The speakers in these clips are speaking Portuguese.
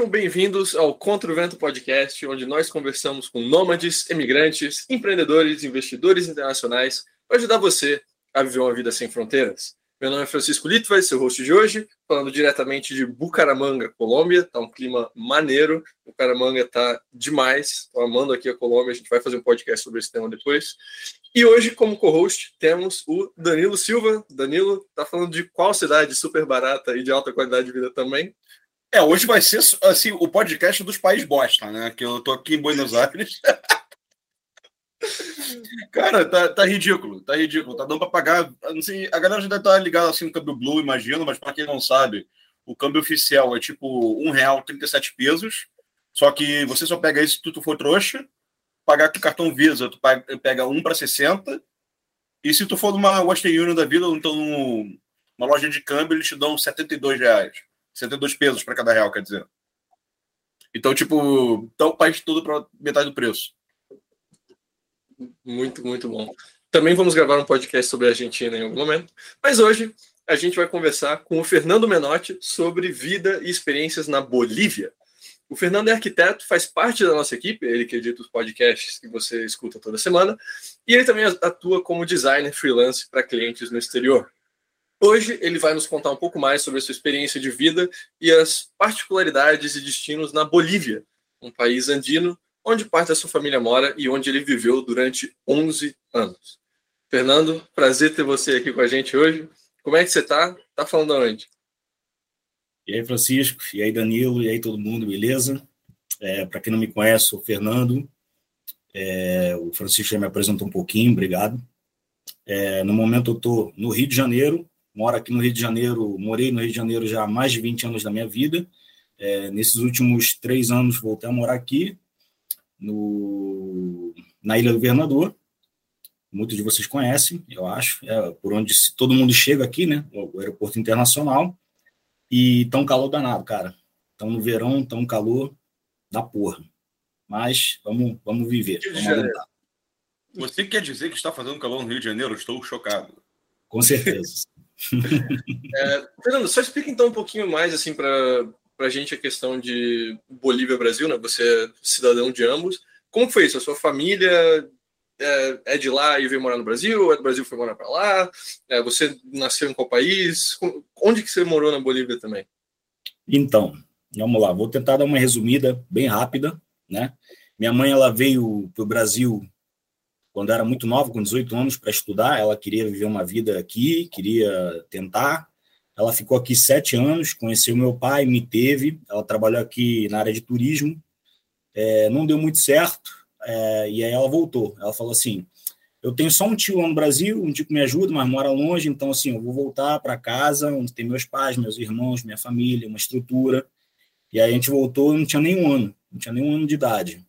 Sejam bem-vindos ao Contra o Vento Podcast, onde nós conversamos com nômades, emigrantes, empreendedores, investidores internacionais para ajudar você a viver uma vida sem fronteiras. Meu nome é Francisco ser o host de hoje, falando diretamente de Bucaramanga, Colômbia. Tá um clima maneiro, Bucaramanga tá demais. Amando aqui a Colômbia, a gente vai fazer um podcast sobre esse tema depois. E hoje, como co-host, temos o Danilo Silva. Danilo tá falando de qual cidade super barata e de alta qualidade de vida também? É, hoje vai ser assim o podcast dos países bosta, né? Que eu tô aqui em Buenos Aires. Cara, tá, tá ridículo, tá ridículo. Tá dando para pagar. Não sei, a galera já deve estar tá ligada assim no câmbio Blue, imagino, mas para quem não sabe, o câmbio oficial é tipo um real 37 pesos. Só que você só pega isso se tu for trouxa. Pagar com cartão Visa, tu pega um para 60. E se tu for numa Western Union da vida, então numa loja de câmbio, eles te dão 72 reais. 72 pesos para cada real, quer dizer. Então, tipo, tá o país para metade do preço. Muito, muito bom. Também vamos gravar um podcast sobre a Argentina em algum momento. Mas hoje a gente vai conversar com o Fernando Menotti sobre vida e experiências na Bolívia. O Fernando é arquiteto, faz parte da nossa equipe, ele que edita os podcasts que você escuta toda semana, e ele também atua como designer freelance para clientes no exterior. Hoje ele vai nos contar um pouco mais sobre a sua experiência de vida e as particularidades e destinos na Bolívia, um país andino onde parte da sua família mora e onde ele viveu durante 11 anos. Fernando, prazer ter você aqui com a gente hoje. Como é que você está? Tá falando aonde? E aí, Francisco, e aí, Danilo, e aí, todo mundo, beleza? É, Para quem não me conhece, sou o Fernando. É, o Francisco já me apresentou um pouquinho, obrigado. É, no momento, eu estou no Rio de Janeiro, moro aqui no Rio de Janeiro, morei no Rio de Janeiro já há mais de 20 anos da minha vida. É, nesses últimos três anos, voltei a morar aqui no, na Ilha do Governador. Muitos de vocês conhecem, eu acho, é por onde todo mundo chega aqui, né? O aeroporto internacional. E tão calor danado, cara. Então no verão, tão calor da porra. Mas vamos, vamos viver. Vamos aguentar. Você quer dizer que está fazendo calor no Rio de Janeiro? Estou chocado. Com certeza. É, Fernando, só explica então um pouquinho mais assim para a gente a questão de Bolívia-Brasil, né? Você é cidadão de ambos. Como foi isso? A sua família é, é de lá e veio morar no Brasil? É do Brasil foi morar para lá? É, você nasceu em qual país? Onde que você morou na Bolívia também? Então, vamos lá. Vou tentar dar uma resumida bem rápida, né? Minha mãe ela veio para o Brasil quando era muito nova, com 18 anos, para estudar. Ela queria viver uma vida aqui, queria tentar. Ela ficou aqui sete anos, conheceu meu pai, me teve. Ela trabalhou aqui na área de turismo. É, não deu muito certo, é, e aí ela voltou. Ela falou assim: Eu tenho só um tio lá no Brasil, um tio que me ajuda, mas mora longe, então assim, eu vou voltar para casa, onde tem meus pais, meus irmãos, minha família, uma estrutura. E aí a gente voltou, não tinha nenhum ano, não tinha nenhum ano de idade.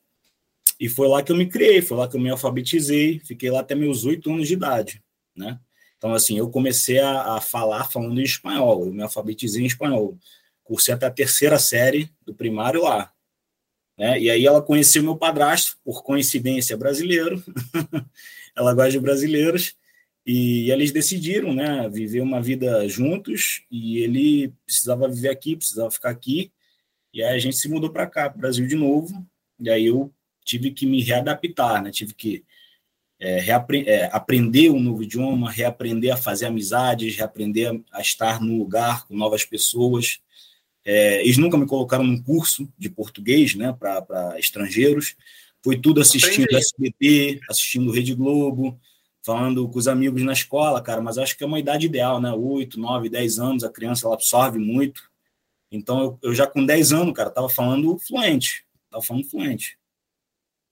E foi lá que eu me criei, foi lá que eu me alfabetizei, fiquei lá até meus oito anos de idade, né? Então, assim, eu comecei a, a falar falando em espanhol, eu me alfabetizei em espanhol. Cursei até a terceira série do primário lá. Né? E aí ela conheceu meu padrasto, por coincidência brasileiro. ela gosta de brasileiros. E eles decidiram né, viver uma vida juntos. E ele precisava viver aqui, precisava ficar aqui. E aí a gente se mudou para cá, para o Brasil de novo. E aí eu tive que me readaptar, né? tive que é, é, aprender um novo idioma, reaprender a fazer amizades, reaprender a, a estar no lugar com novas pessoas. É, eles nunca me colocaram num curso de português né, para estrangeiros. Foi tudo assistindo Aprendi. SBT, assistindo Rede Globo, falando com os amigos na escola, cara. Mas acho que é uma idade ideal, né? Oito, nove, dez anos, a criança ela absorve muito. Então, eu, eu já com 10 anos, cara, estava falando fluente. Estava falando fluente.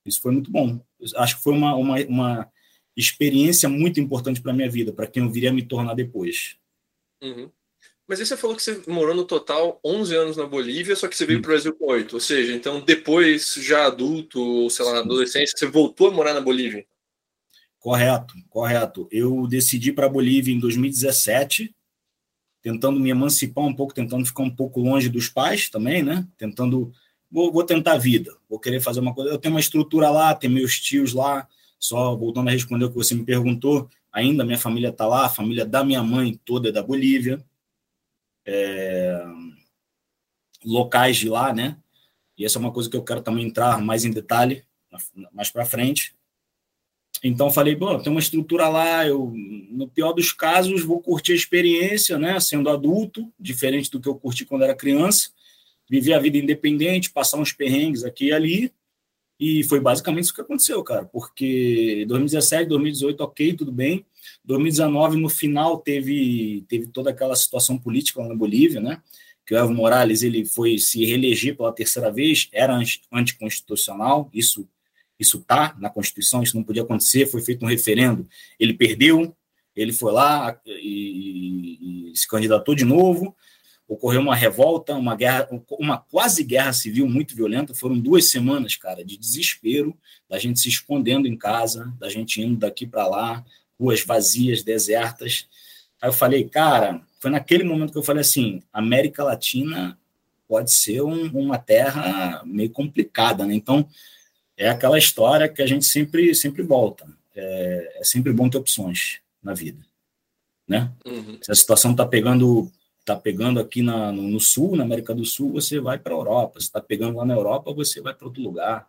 Isso foi muito bom. Acho que foi uma, uma, uma experiência muito importante para a minha vida, para quem eu viria me tornar depois. Uhum. Mas aí você falou que você morou no total 11 anos na Bolívia, só que você veio para o Brasil com 8. Ou seja, então depois, já adulto, ou sei lá, na adolescência, você voltou a morar na Bolívia? Correto, correto. Eu decidi para a Bolívia em 2017, tentando me emancipar um pouco, tentando ficar um pouco longe dos pais também, né? Tentando vou, vou tentar a vida, vou querer fazer uma coisa. Eu tenho uma estrutura lá, tenho meus tios lá, só voltando a responder o que você me perguntou, ainda minha família está lá, a família da minha mãe toda é da Bolívia, é, locais de lá, né? e essa é uma coisa que eu quero também entrar mais em detalhe mais para frente. Então falei, bom, tem uma estrutura lá, eu no pior dos casos vou curtir a experiência, né, sendo adulto, diferente do que eu curti quando era criança, viver a vida independente, passar uns perrengues aqui e ali, e foi basicamente isso que aconteceu, cara, porque 2017, 2018, ok, tudo bem, 2019 no final teve teve toda aquela situação política lá na Bolívia, né, que o Evo Morales ele foi se reeleger pela terceira vez, era anticonstitucional, isso isso está na Constituição, isso não podia acontecer. Foi feito um referendo, ele perdeu, ele foi lá e, e, e se candidatou de novo. Ocorreu uma revolta, uma guerra, uma quase guerra civil muito violenta. Foram duas semanas, cara, de desespero, da gente se escondendo em casa, da gente indo daqui para lá, ruas vazias, desertas. Aí eu falei, cara, foi naquele momento que eu falei assim: América Latina pode ser um, uma terra meio complicada, né? Então, é aquela história que a gente sempre, sempre volta. É, é sempre bom ter opções na vida, né? Uhum. Se a situação está pegando tá pegando aqui na, no, sul, na América do Sul, você vai para a Europa. Se está pegando lá na Europa, você vai para outro lugar.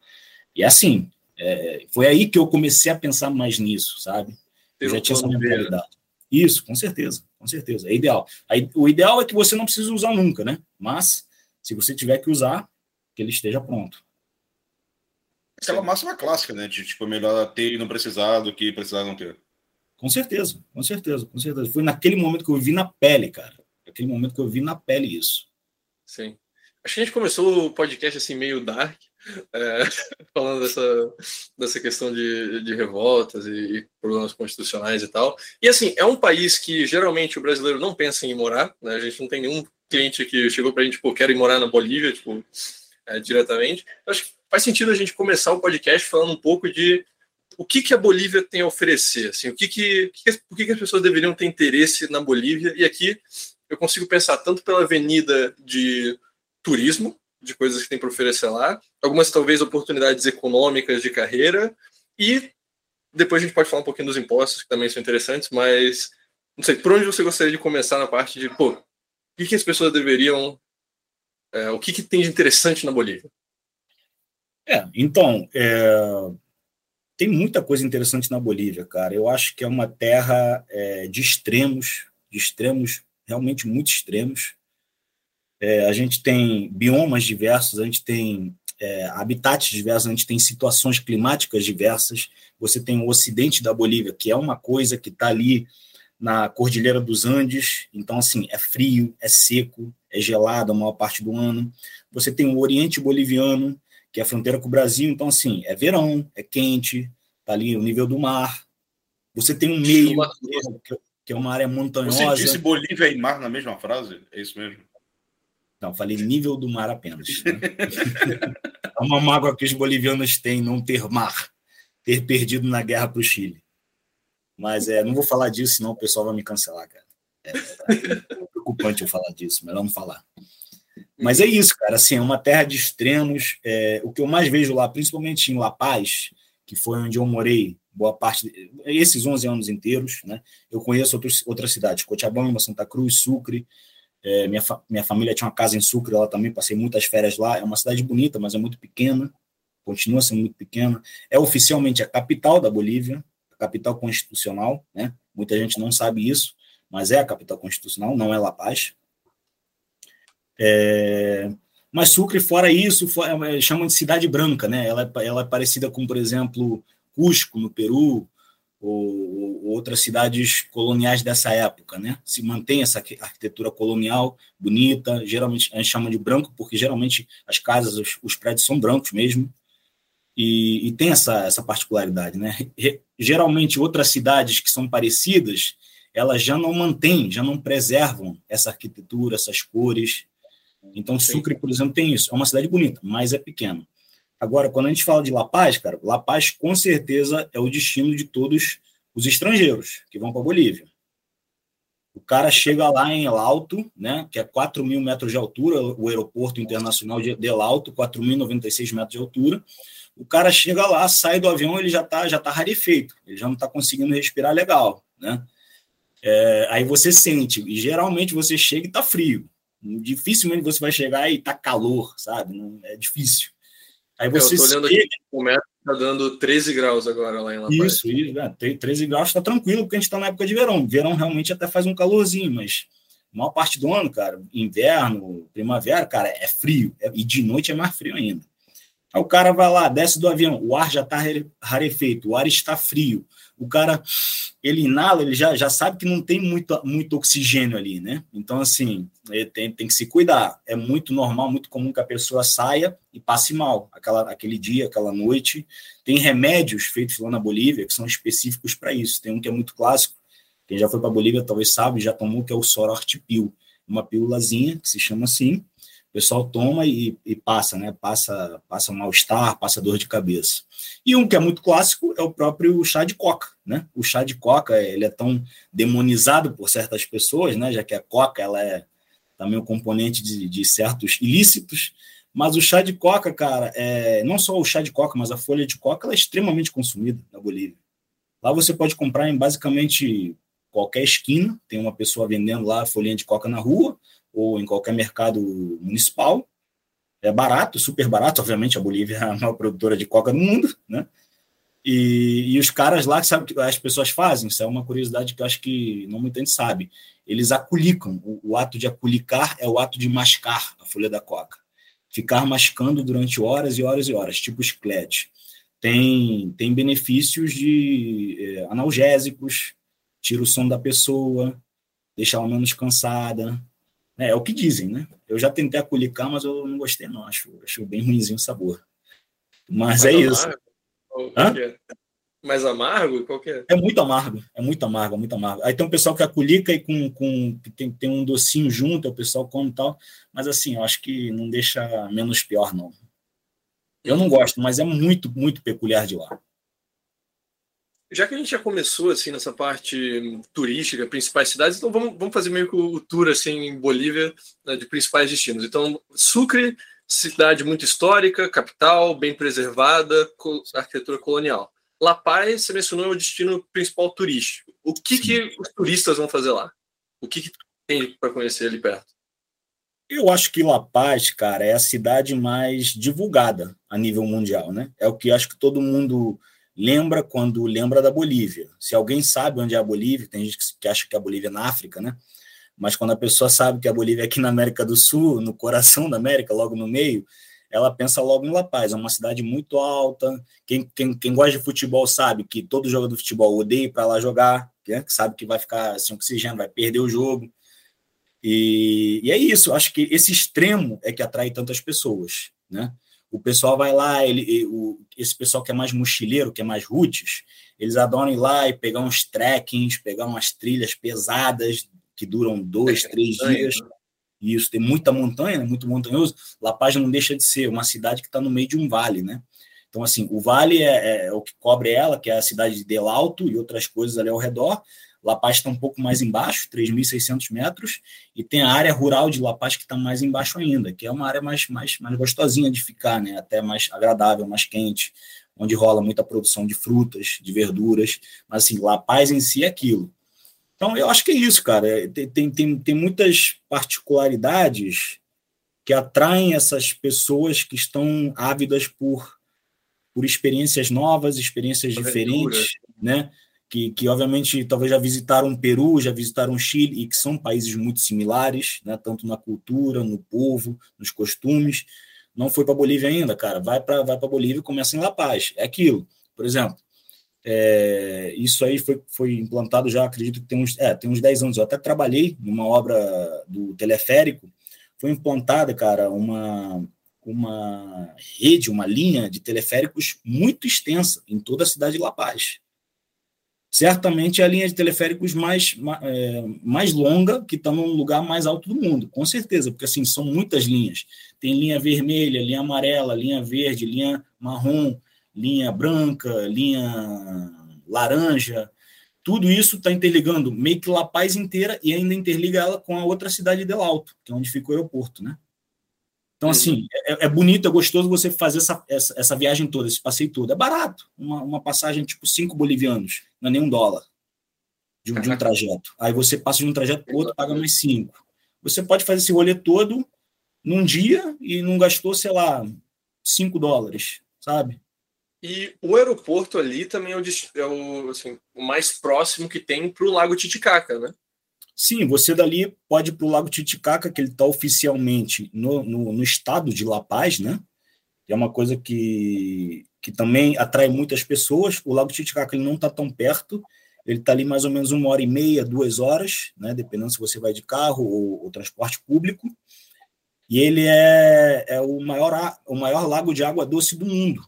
E assim, é, foi aí que eu comecei a pensar mais nisso, sabe? Eu já tinha essa mentalidade. Isso, com certeza, com certeza. É ideal. Aí, o ideal é que você não precise usar nunca, né? Mas, se você tiver que usar, que ele esteja pronto. Aquela máxima clássica, né? De, tipo, melhor ter e não precisar do que precisar não ter. Com certeza, com certeza, com certeza. Foi naquele momento que eu vi na pele, cara. Naquele momento que eu vi na pele isso. Sim. Acho que a gente começou o podcast assim meio dark, é, falando dessa, dessa questão de, de revoltas e, e, problemas constitucionais e tal. E assim, é um país que geralmente o brasileiro não pensa em morar, né? A gente não tem nenhum cliente que chegou para a gente, tipo, quero ir morar na Bolívia, tipo, é, diretamente. Acho que faz sentido a gente começar o podcast falando um pouco de o que, que a Bolívia tem a oferecer, assim, o que que, que, que as pessoas deveriam ter interesse na Bolívia. E aqui eu consigo pensar tanto pela avenida de turismo, de coisas que tem para oferecer lá, algumas talvez oportunidades econômicas de carreira, e depois a gente pode falar um pouquinho dos impostos, que também são interessantes, mas não sei, por onde você gostaria de começar na parte de, pô, o que, que as pessoas deveriam, é, o que, que tem de interessante na Bolívia? É, então, é, tem muita coisa interessante na Bolívia, cara. Eu acho que é uma terra é, de extremos, de extremos, realmente muito extremos. É, a gente tem biomas diversos, a gente tem é, habitats diversos, a gente tem situações climáticas diversas. Você tem o ocidente da Bolívia, que é uma coisa que está ali na Cordilheira dos Andes, então, assim, é frio, é seco, é gelado a maior parte do ano. Você tem o Oriente Boliviano, que é a fronteira com o Brasil. Então, assim, é verão, é quente, tá ali o nível do mar. Você tem um meio, que é uma área montanhosa. Você disse Bolívia e mar na mesma frase? É isso mesmo? Não, falei nível do mar apenas. Né? é uma mágoa que os bolivianos têm não ter mar, ter perdido na guerra para o Chile. Mas é, não vou falar disso, senão o pessoal vai me cancelar, cara. É, é preocupante eu falar disso, melhor não falar. Mas é isso, cara. Assim, é uma terra de extremos. É, o que eu mais vejo lá, principalmente em La Paz, que foi onde eu morei boa parte, esses 11 anos inteiros, né? Eu conheço outros, outras cidades, Cochabamba, Santa Cruz, Sucre. É, minha, fa minha família tinha uma casa em Sucre, lá também passei muitas férias lá. É uma cidade bonita, mas é muito pequena, continua sendo muito pequena. É oficialmente a capital da Bolívia, a capital constitucional, né? Muita gente não sabe isso, mas é a capital constitucional, não é La Paz. É, mas Sucre, fora isso, é, chamam de cidade branca, né? Ela, é, ela é parecida com, por exemplo, Cusco, no Peru, ou, ou, outras cidades coloniais dessa época, né? Se mantém essa arquitetura colonial bonita, geralmente a gente chama de branco, porque geralmente as casas, os, os prédios são brancos mesmo, e, e, tem essa, essa particularidade, né? Geralmente outras cidades que são parecidas, elas já não mantêm, já não preservam essa arquitetura, essas cores, então, Sucre, por exemplo, tem isso. É uma cidade bonita, mas é pequena. Agora, quando a gente fala de La Paz, cara, La Paz com certeza é o destino de todos os estrangeiros que vão para a Bolívia. O cara chega lá em El Alto, né, que é 4 mil metros de altura, o aeroporto internacional de El Alto, 4.096 metros de altura. O cara chega lá, sai do avião, ele já está já tá rarefeito, ele já não está conseguindo respirar legal, né? É, aí você sente, e geralmente você chega e está frio, Dificilmente você vai chegar e tá calor, sabe? É difícil. Aí você. Eu tô olhando aqui, o metro tá dando 13 graus agora lá em La Paz. Isso, isso, né? 13 graus está tranquilo, porque a gente está na época de verão. Verão realmente até faz um calorzinho, mas a maior parte do ano, cara, inverno, primavera, cara, é frio. É, e de noite é mais frio ainda. Aí o cara vai lá, desce do avião, o ar já está rarefeito, o ar está frio. O cara, ele inala, ele já, já sabe que não tem muito, muito oxigênio ali, né? Então, assim, ele tem, tem que se cuidar. É muito normal, muito comum que a pessoa saia e passe mal aquela, aquele dia, aquela noite. Tem remédios feitos lá na Bolívia que são específicos para isso. Tem um que é muito clássico, quem já foi para Bolívia talvez sabe, já tomou, que é o Sorortipil, uma pílulazinha que se chama assim, o pessoal toma e, e passa, né? Passa, passa mal-estar, passa dor de cabeça. E um que é muito clássico é o próprio chá de coca, né? O chá de coca, ele é tão demonizado por certas pessoas, né? Já que a coca, ela é também um componente de, de certos ilícitos, mas o chá de coca, cara, é, não só o chá de coca, mas a folha de coca, ela é extremamente consumida na Bolívia. Lá você pode comprar em basicamente qualquer esquina, tem uma pessoa vendendo lá folhinha de coca na rua, ou em qualquer mercado municipal. É barato, super barato. Obviamente, a Bolívia é a maior produtora de coca do mundo, né? E, e os caras lá, sabe o que as pessoas fazem? Isso é uma curiosidade que eu acho que não muita gente sabe. Eles aculicam. O, o ato de aculicar é o ato de mascar a folha da coca. Ficar mascando durante horas e horas e horas, tipo chiclete. Tem, tem benefícios de é, analgésicos, tira o som da pessoa, deixa ela menos cansada, é, é o que dizem, né? Eu já tentei aculicar, mas eu não gostei, não. Acho, acho bem ruimzinho o sabor. Mas, é isso. É? Mais amargo? Qual que é? É muito amargo, é muito amargo, é muito amargo. Aí tem um pessoal que aculica e com, com tem, tem um docinho junto, o pessoal come e tal, mas assim, eu acho que não deixa menos pior, não. Eu não gosto, mas é muito, muito peculiar de lá. Já que a gente já começou assim nessa parte turística, principais cidades, então vamos, vamos fazer meio que o tour assim em Bolívia né, de principais destinos. Então, Sucre, cidade muito histórica, capital, bem preservada, arquitetura colonial. La Paz, você mencionou, é o destino principal turístico. O que, que os turistas vão fazer lá? O que, que tem para conhecer ali perto? Eu acho que La Paz, cara, é a cidade mais divulgada a nível mundial, né? É o que acho que todo mundo lembra quando lembra da Bolívia. Se alguém sabe onde é a Bolívia, tem gente que acha que a Bolívia é na África, né? Mas quando a pessoa sabe que a Bolívia é aqui na América do Sul, no coração da América, logo no meio, ela pensa logo em La Paz. É uma cidade muito alta. Quem, quem, quem gosta de futebol sabe que todo jogador de futebol odeia ir para lá jogar, né? sabe que vai ficar sem oxigênio, vai perder o jogo. E, e é isso. Acho que esse extremo é que atrai tantas pessoas, né? O pessoal vai lá, ele, o, esse pessoal que é mais mochileiro, que é mais roots, eles adoram ir lá e pegar uns trekkings, pegar umas trilhas pesadas que duram dois, é, três dias. Né? Isso, tem muita montanha, né? muito montanhoso. La Paz não deixa de ser uma cidade que está no meio de um vale, né? Então, assim, o vale é, é, o que cobre ela, que é a cidade de Del Alto e outras coisas ali ao redor, La Paz está um pouco mais embaixo, 3.600 metros, e tem a área rural de La Paz que está mais embaixo ainda, que é uma área mais, mais, mais gostosinha de ficar, né? até mais agradável, mais quente, onde rola muita produção de frutas, de verduras, mas assim, La Paz em si é aquilo. Então, eu acho que é isso, cara. É, tem, tem, tem muitas particularidades que atraem essas pessoas que estão ávidas por, por experiências novas, experiências diferentes, né? Que, que obviamente talvez já visitaram Peru, já visitaram Chile, e que são países muito similares, né, tanto na cultura, no povo, nos costumes. Não foi para Bolívia ainda, cara. Vai para vai Bolívia e começa em La Paz. É aquilo. Por exemplo, é, isso aí foi, foi implantado já, acredito que tem uns, é, tem uns 10 anos. Eu até trabalhei numa obra do teleférico. Foi implantada, cara, uma, uma rede, uma linha de teleféricos muito extensa em toda a cidade de La Paz certamente é a linha de teleféricos mais, é, mais longa, que está no lugar mais alto do mundo, com certeza, porque assim, são muitas linhas. Tem linha vermelha, linha amarela, linha verde, linha marrom, linha branca, linha laranja. Tudo isso está interligando meio que La Paz inteira e ainda interliga ela com a outra cidade de Del Alto, que é onde fica o aeroporto, né? Então, uhum. assim, é, é, bonito, é gostoso você fazer essa, essa, essa, viagem toda, esse passeio todo. É barato. Uma, uma passagem tipo cinco bolivianos, não é nem um dólar de, de um trajeto. Aí você passa de um trajeto para outro, paga mais cinco. você pode fazer esse rolê todo num dia e não gastou, sei lá, 5 dólares, sabe? E o aeroporto ali também é o, é o, assim, o mais próximo que tem para o Lago Titicaca, né? Sim, você dali pode ir para o Lago Titicaca, que ele está oficialmente no, no, no, estado de La Paz, né? É uma coisa que, que também atrai muitas pessoas. O Lago Titicaca ele não está tão perto, ele está ali mais ou menos uma hora e meia, duas horas, né? Dependendo se você vai de carro ou, ou transporte público. E ele é, é o, maior, o maior lago de água doce do mundo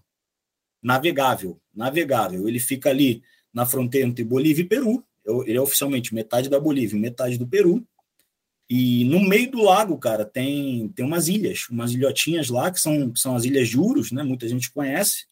navegável, navegável. Ele fica ali na fronteira entre Bolívia e Peru. Ele é oficialmente metade da Bolívia, metade do Peru. E no meio do lago, cara, tem, tem umas ilhas, umas ilhotinhas lá, que são, são as Ilhas Juros, né? Muita gente conhece,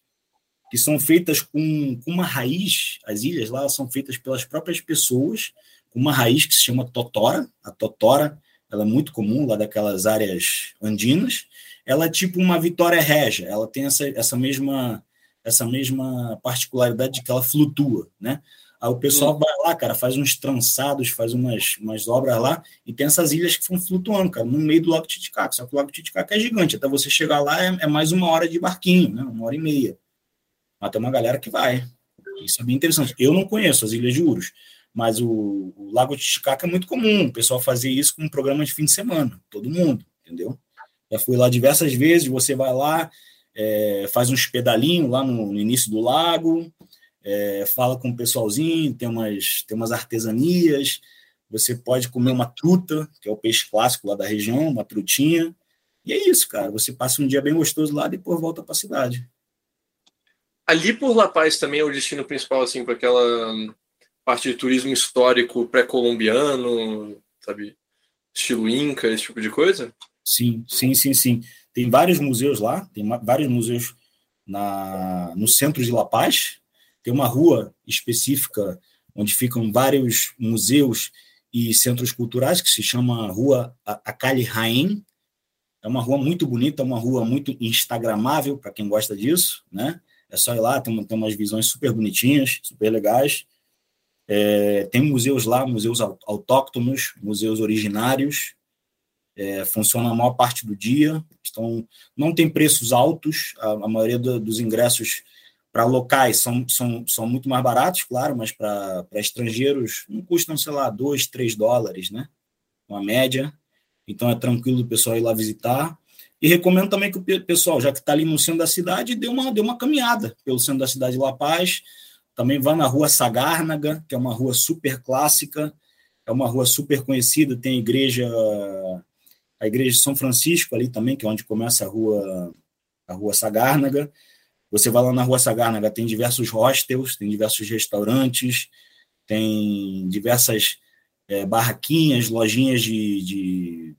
que são feitas com, com uma raiz. As ilhas lá são feitas pelas próprias pessoas, com uma raiz que se chama totora. A totora ela é muito comum lá daquelas áreas andinas. Ela é tipo uma Vitória Régia, ela tem essa, essa mesma essa mesma particularidade de que ela flutua, né? Aí o pessoal hum. vai lá, cara, faz uns trançados, faz umas, umas obras lá, e tem essas ilhas que vão flutuando, cara, no meio do Lago Titicaca. Só que o Lago Titicaca é gigante, até você chegar lá é, é mais uma hora de barquinho, né? Uma hora e meia. Mas tem uma galera que vai. Isso é bem interessante. Eu não conheço as Ilhas de Urus, mas o, o Lago Titicaca é muito comum, o pessoal fazer isso com um programa de fim de semana, todo mundo, entendeu? Já fui lá diversas vezes, você vai lá, é, faz uns pedalinhos lá no, no início do lago, é, fala com o pessoalzinho, tem umas, tem umas artesanias, você pode comer uma truta, que é o peixe clássico lá da região, uma trutinha, e é isso, cara. Você passa um dia bem gostoso lá, depois volta para a cidade. Ali por La Paz também é o destino principal, assim, para aquela parte de turismo histórico pré-colombiano, sabe? Estilo Inca, esse tipo de coisa? Sim, sim, sim, sim. Tem vários museus lá, tem vários museus na, no centro de La Paz. Tem uma rua específica onde ficam vários museus e centros culturais que se chama Rua Acali Rain. É uma rua muito bonita, uma rua muito instagramável para quem gosta disso, né? É só ir lá, tem, tem umas visões super bonitinhas, super legais. É, tem museus lá, museus autóctonos, museus originários, é, funciona a maior parte do dia, então não tem preços altos, a, a maioria do, dos ingressos para locais são, são, são muito mais baratos, claro, mas para estrangeiros não custam, sei lá, 2, 3 dólares, né? Uma média. Então é tranquilo o pessoal ir lá visitar. E recomendo também que o pessoal, já que está ali no centro da cidade, dê uma, dê uma caminhada pelo centro da cidade de La Paz. Também vá na rua Sagárnaga, que é uma rua super clássica, é uma rua super conhecida, tem igreja a igreja de São Francisco ali também, que é onde começa a rua a rua Sagárnaga. Você vai lá na rua Sagárnaga, tem diversos hostels, tem diversos restaurantes, tem diversas é, barraquinhas, lojinhas de, de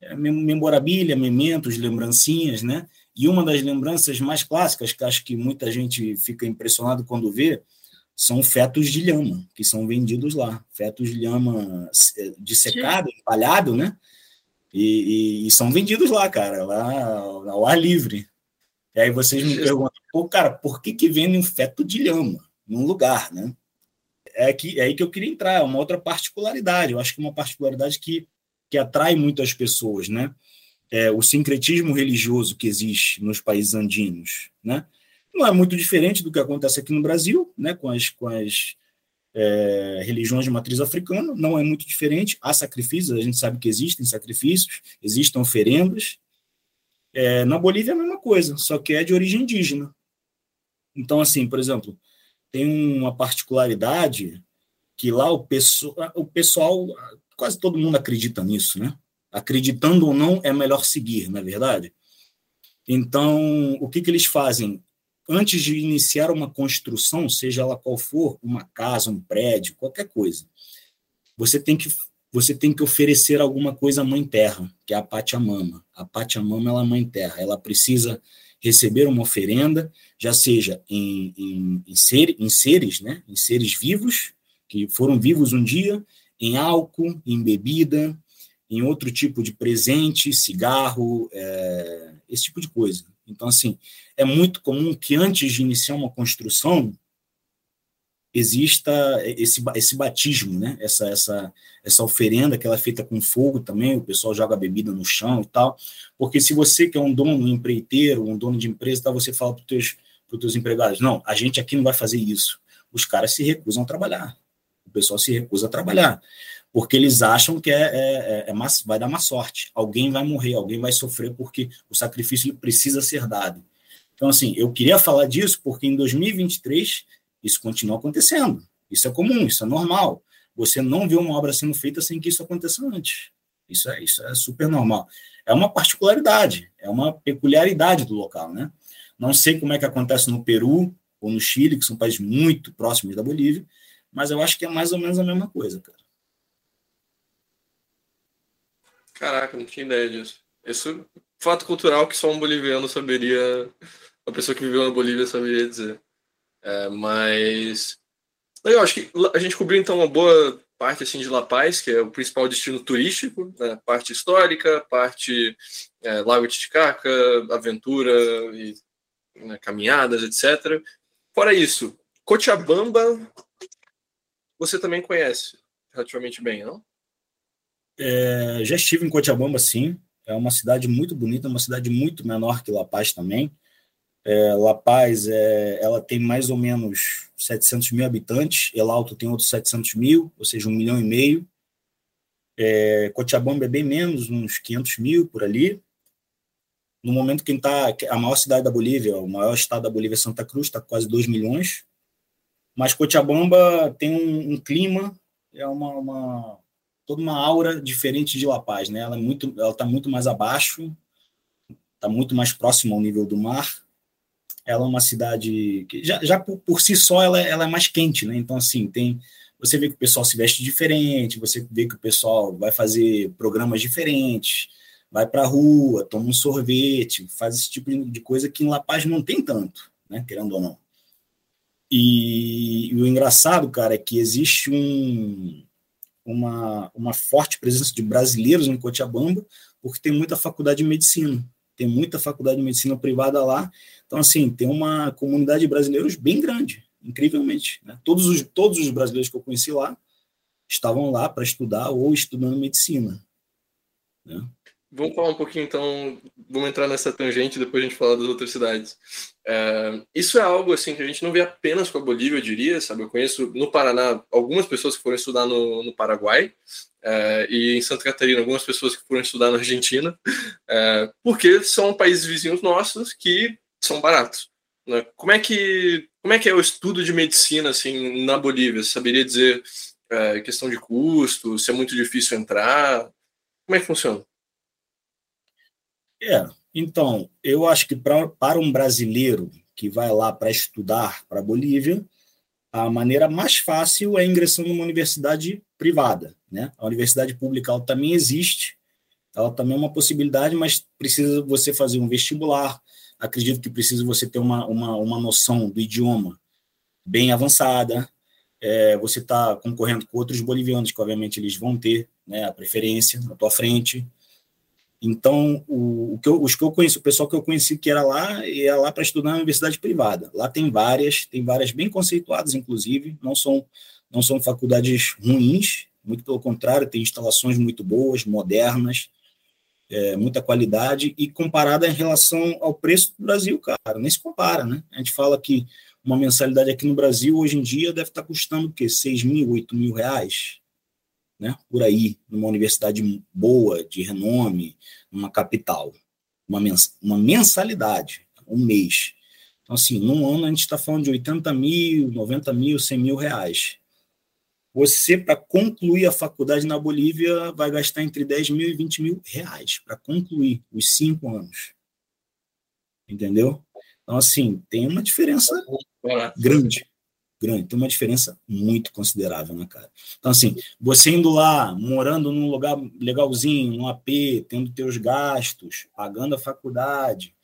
é, memorabilia, mementos, lembrancinhas, né? E uma das lembranças mais clássicas, que acho que muita gente fica impressionado quando vê, são fetos de lhama, que são vendidos lá. Fetos de lhama é, dissecado, empalhado, né? E, e, e, são vendidos lá, cara, lá ao ar livre. E aí vocês me perguntam, pô, cara, por que, que vendem um feto de lhama num lugar, né? É, que, é aí que eu queria entrar, é uma outra particularidade. Eu acho que é uma particularidade que, que atrai muito as pessoas, né? É, o sincretismo religioso que existe nos países andinos, né? Não é muito diferente do que acontece aqui no Brasil, né? Com as, com as é, religiões de matriz africana, não é muito diferente. Há sacrifícios, a gente sabe que existem sacrifícios, existem oferendas. É, na Bolívia é a mesma coisa, só que é de origem indígena. Então, assim, por exemplo, tem uma particularidade que lá o pessoal, o pessoal, quase todo mundo acredita nisso, né? Acreditando ou não, é melhor seguir, na é verdade? Então, o que, que eles fazem? antes de iniciar uma construção, seja ela qual for, uma casa, um prédio, qualquer coisa, você tem que você tem que oferecer alguma coisa à mãe terra, que é a Pachamama. A Pachamama ela é a mãe terra, ela precisa receber uma oferenda, já seja em, em, em, ser, em seres, né, em seres vivos, que foram vivos um dia, em álcool, em bebida, em outro tipo de presente, cigarro, é, esse tipo de coisa. Então, assim, é muito comum que antes de iniciar uma construção, exista esse, esse batismo, né? Essa, essa, essa oferenda que ela é feita com fogo também, o pessoal joga bebida no chão e tal. Porque se você que é um dono, um empreiteiro, um dono de empresa, tá, você fala para os teus, teus empregados, não, a gente aqui não vai fazer isso. Os caras se recusam a trabalhar. O pessoal se recusa a trabalhar. Porque eles acham que é, é, é, é vai dar uma sorte. Alguém vai morrer, alguém vai sofrer, porque o sacrifício precisa ser dado. Então, assim, eu queria falar disso porque em 2023 isso continua acontecendo. Isso é comum, isso é normal. Você não vê uma obra sendo feita sem que isso aconteça antes. Isso é, isso é super normal. É uma particularidade, é uma peculiaridade do local, né? Não sei como é que acontece no Peru ou no Chile, que são países muito próximos da Bolívia, mas eu acho que é mais ou menos a mesma coisa, cara. Caraca, não tinha ideia disso. É fato cultural que só um boliviano saberia, uma pessoa que viveu na Bolívia saberia dizer. É, mas eu acho que a gente cobriu então uma boa parte assim de La Paz, que é o principal destino turístico, né? parte histórica, parte é, Lago Titicaca, aventura e né, caminhadas, etc. Fora isso, Cochabamba você também conhece relativamente bem, não? É, já estive em Cochabamba, sim. É uma cidade muito bonita, uma cidade muito menor que La Paz também. É, La Paz, é, ela tem mais ou menos 700 mil habitantes, El Alto tem outros 700 mil, ou seja, um milhão e meio. É, Cochabamba é bem menos, uns 500 mil por ali. No momento que está a maior cidade da Bolívia, o maior estado da Bolívia é Santa Cruz, está quase 2 milhões. Mas Cochabamba tem um, um clima, é uma, uma, toda uma aura diferente de La Paz, né? Ela é muito, ela está muito mais abaixo, está muito mais próximo ao nível do mar ela é uma cidade que já, já por, por, si só ela, ela é mais quente, né? Então assim tem você vê que o pessoal se veste diferente, você vê que o pessoal vai fazer programas diferentes, vai para a rua, toma um sorvete, faz esse tipo de coisa que em La Paz não tem tanto, né? Querendo ou não. E, e o engraçado, cara, é que existe um, uma, uma forte presença de brasileiros em Cochabamba, porque tem muita faculdade de medicina. Tem muita faculdade de medicina privada lá, então, assim, tem uma comunidade de brasileiros bem grande, incrivelmente. Né? Todos, os, todos os brasileiros que eu conheci lá estavam lá para estudar ou estudando medicina. Né? Vamos falar um pouquinho, então, vamos entrar nessa tangente depois a gente falar das outras cidades. É, isso é algo assim que a gente não vê apenas com a Bolívia, eu diria, sabe? Eu conheço no Paraná algumas pessoas que foram estudar no, no Paraguai é, e em Santa Catarina algumas pessoas que foram estudar na Argentina, é, porque são países vizinhos nossos que são baratos. Né? Como, é que, como é que é o estudo de medicina assim, na Bolívia? Você saberia dizer é, questão de custo, se é muito difícil entrar? Como é que funciona? É, então, eu acho que pra, para um brasileiro que vai lá para estudar para a Bolívia, a maneira mais fácil é ingressando numa universidade privada. Né? A universidade pública também existe, ela também é uma possibilidade, mas precisa você fazer um vestibular, acredito que precisa você ter uma, uma, uma noção do idioma bem avançada. É, você está concorrendo com outros bolivianos, que obviamente eles vão ter né, a preferência na tua frente. Então, o, o que eu, os que eu conheci, o pessoal que eu conheci que era lá, ia lá para estudar na universidade privada. Lá tem várias, tem várias bem conceituadas, inclusive, não são, não são faculdades ruins, muito pelo contrário, tem instalações muito boas, modernas, é, muita qualidade e comparada em relação ao preço do Brasil, cara, nem se compara, né? A gente fala que uma mensalidade aqui no Brasil hoje em dia deve estar custando o quê? 6 mil, 8 mil reais, né? Por aí, numa universidade boa, de renome, numa capital. Uma, mens uma mensalidade, um mês. Então, assim, num ano a gente está falando de 80 mil, 90 mil, 100 mil reais. Você, para concluir a faculdade na Bolívia, vai gastar entre 10 mil e 20 mil reais para concluir os cinco anos. Entendeu? Então, assim, tem uma diferença grande. Grande, tem uma diferença muito considerável, né, cara? Então, assim, você indo lá, morando num lugar legalzinho, num AP, tendo teus gastos, pagando a faculdade,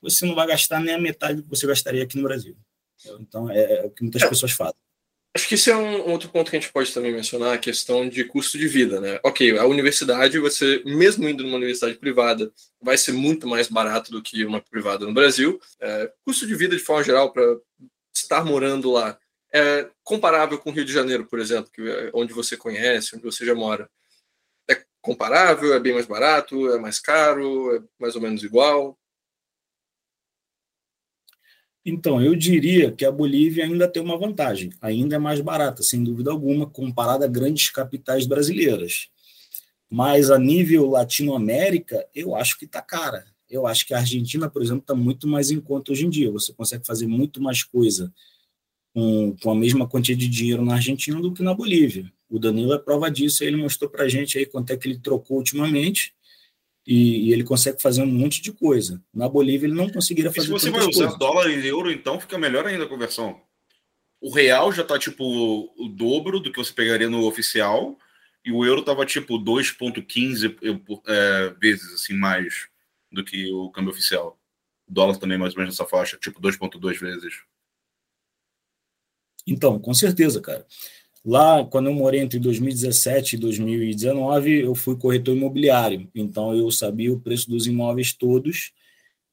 você não vai gastar nem a metade do que você gastaria aqui no Brasil. Então, é, é o que muitas é. pessoas fazem. Acho que esse é um, outro ponto que a gente pode também mencionar, a questão de custo de vida, né? Ok, a universidade, você, mesmo indo numa universidade privada, vai ser muito mais barato do que uma privada no Brasil. É, custo de vida, de forma geral, para estar morando lá, é comparável com o Rio de Janeiro, por exemplo, que é onde você conhece, onde você já mora? É comparável? É bem mais barato? É mais caro? É mais ou menos igual? Então, eu diria que a Bolívia ainda tem uma vantagem, ainda é mais barata, sem dúvida alguma, comparada a grandes capitais brasileiras. Mas a nível Latinoamérica, eu acho que está cara. Eu acho que a Argentina, por exemplo, está muito mais em conta hoje em dia. Você consegue fazer muito mais coisa com, com a mesma quantia de dinheiro na Argentina do que na Bolívia. O Danilo é prova disso, ele mostrou para a gente aí quanto é que ele trocou ultimamente e, e, ele consegue fazer um monte de coisa. Na Bolívia ele não conseguiria fazer e se você vai usar coisas. dólar e euro, então fica melhor ainda a conversão. O real já está tipo o dobro do que você pegaria no oficial e o euro estava tipo 2,15 é, vezes assim mais do que o câmbio oficial. O dólar também mais ou menos nessa faixa, tipo 2,2 vezes. Então, com certeza, cara. Lá, quando eu morei entre 2017 e 2019, eu fui corretor imobiliário, então eu sabia o preço dos imóveis todos,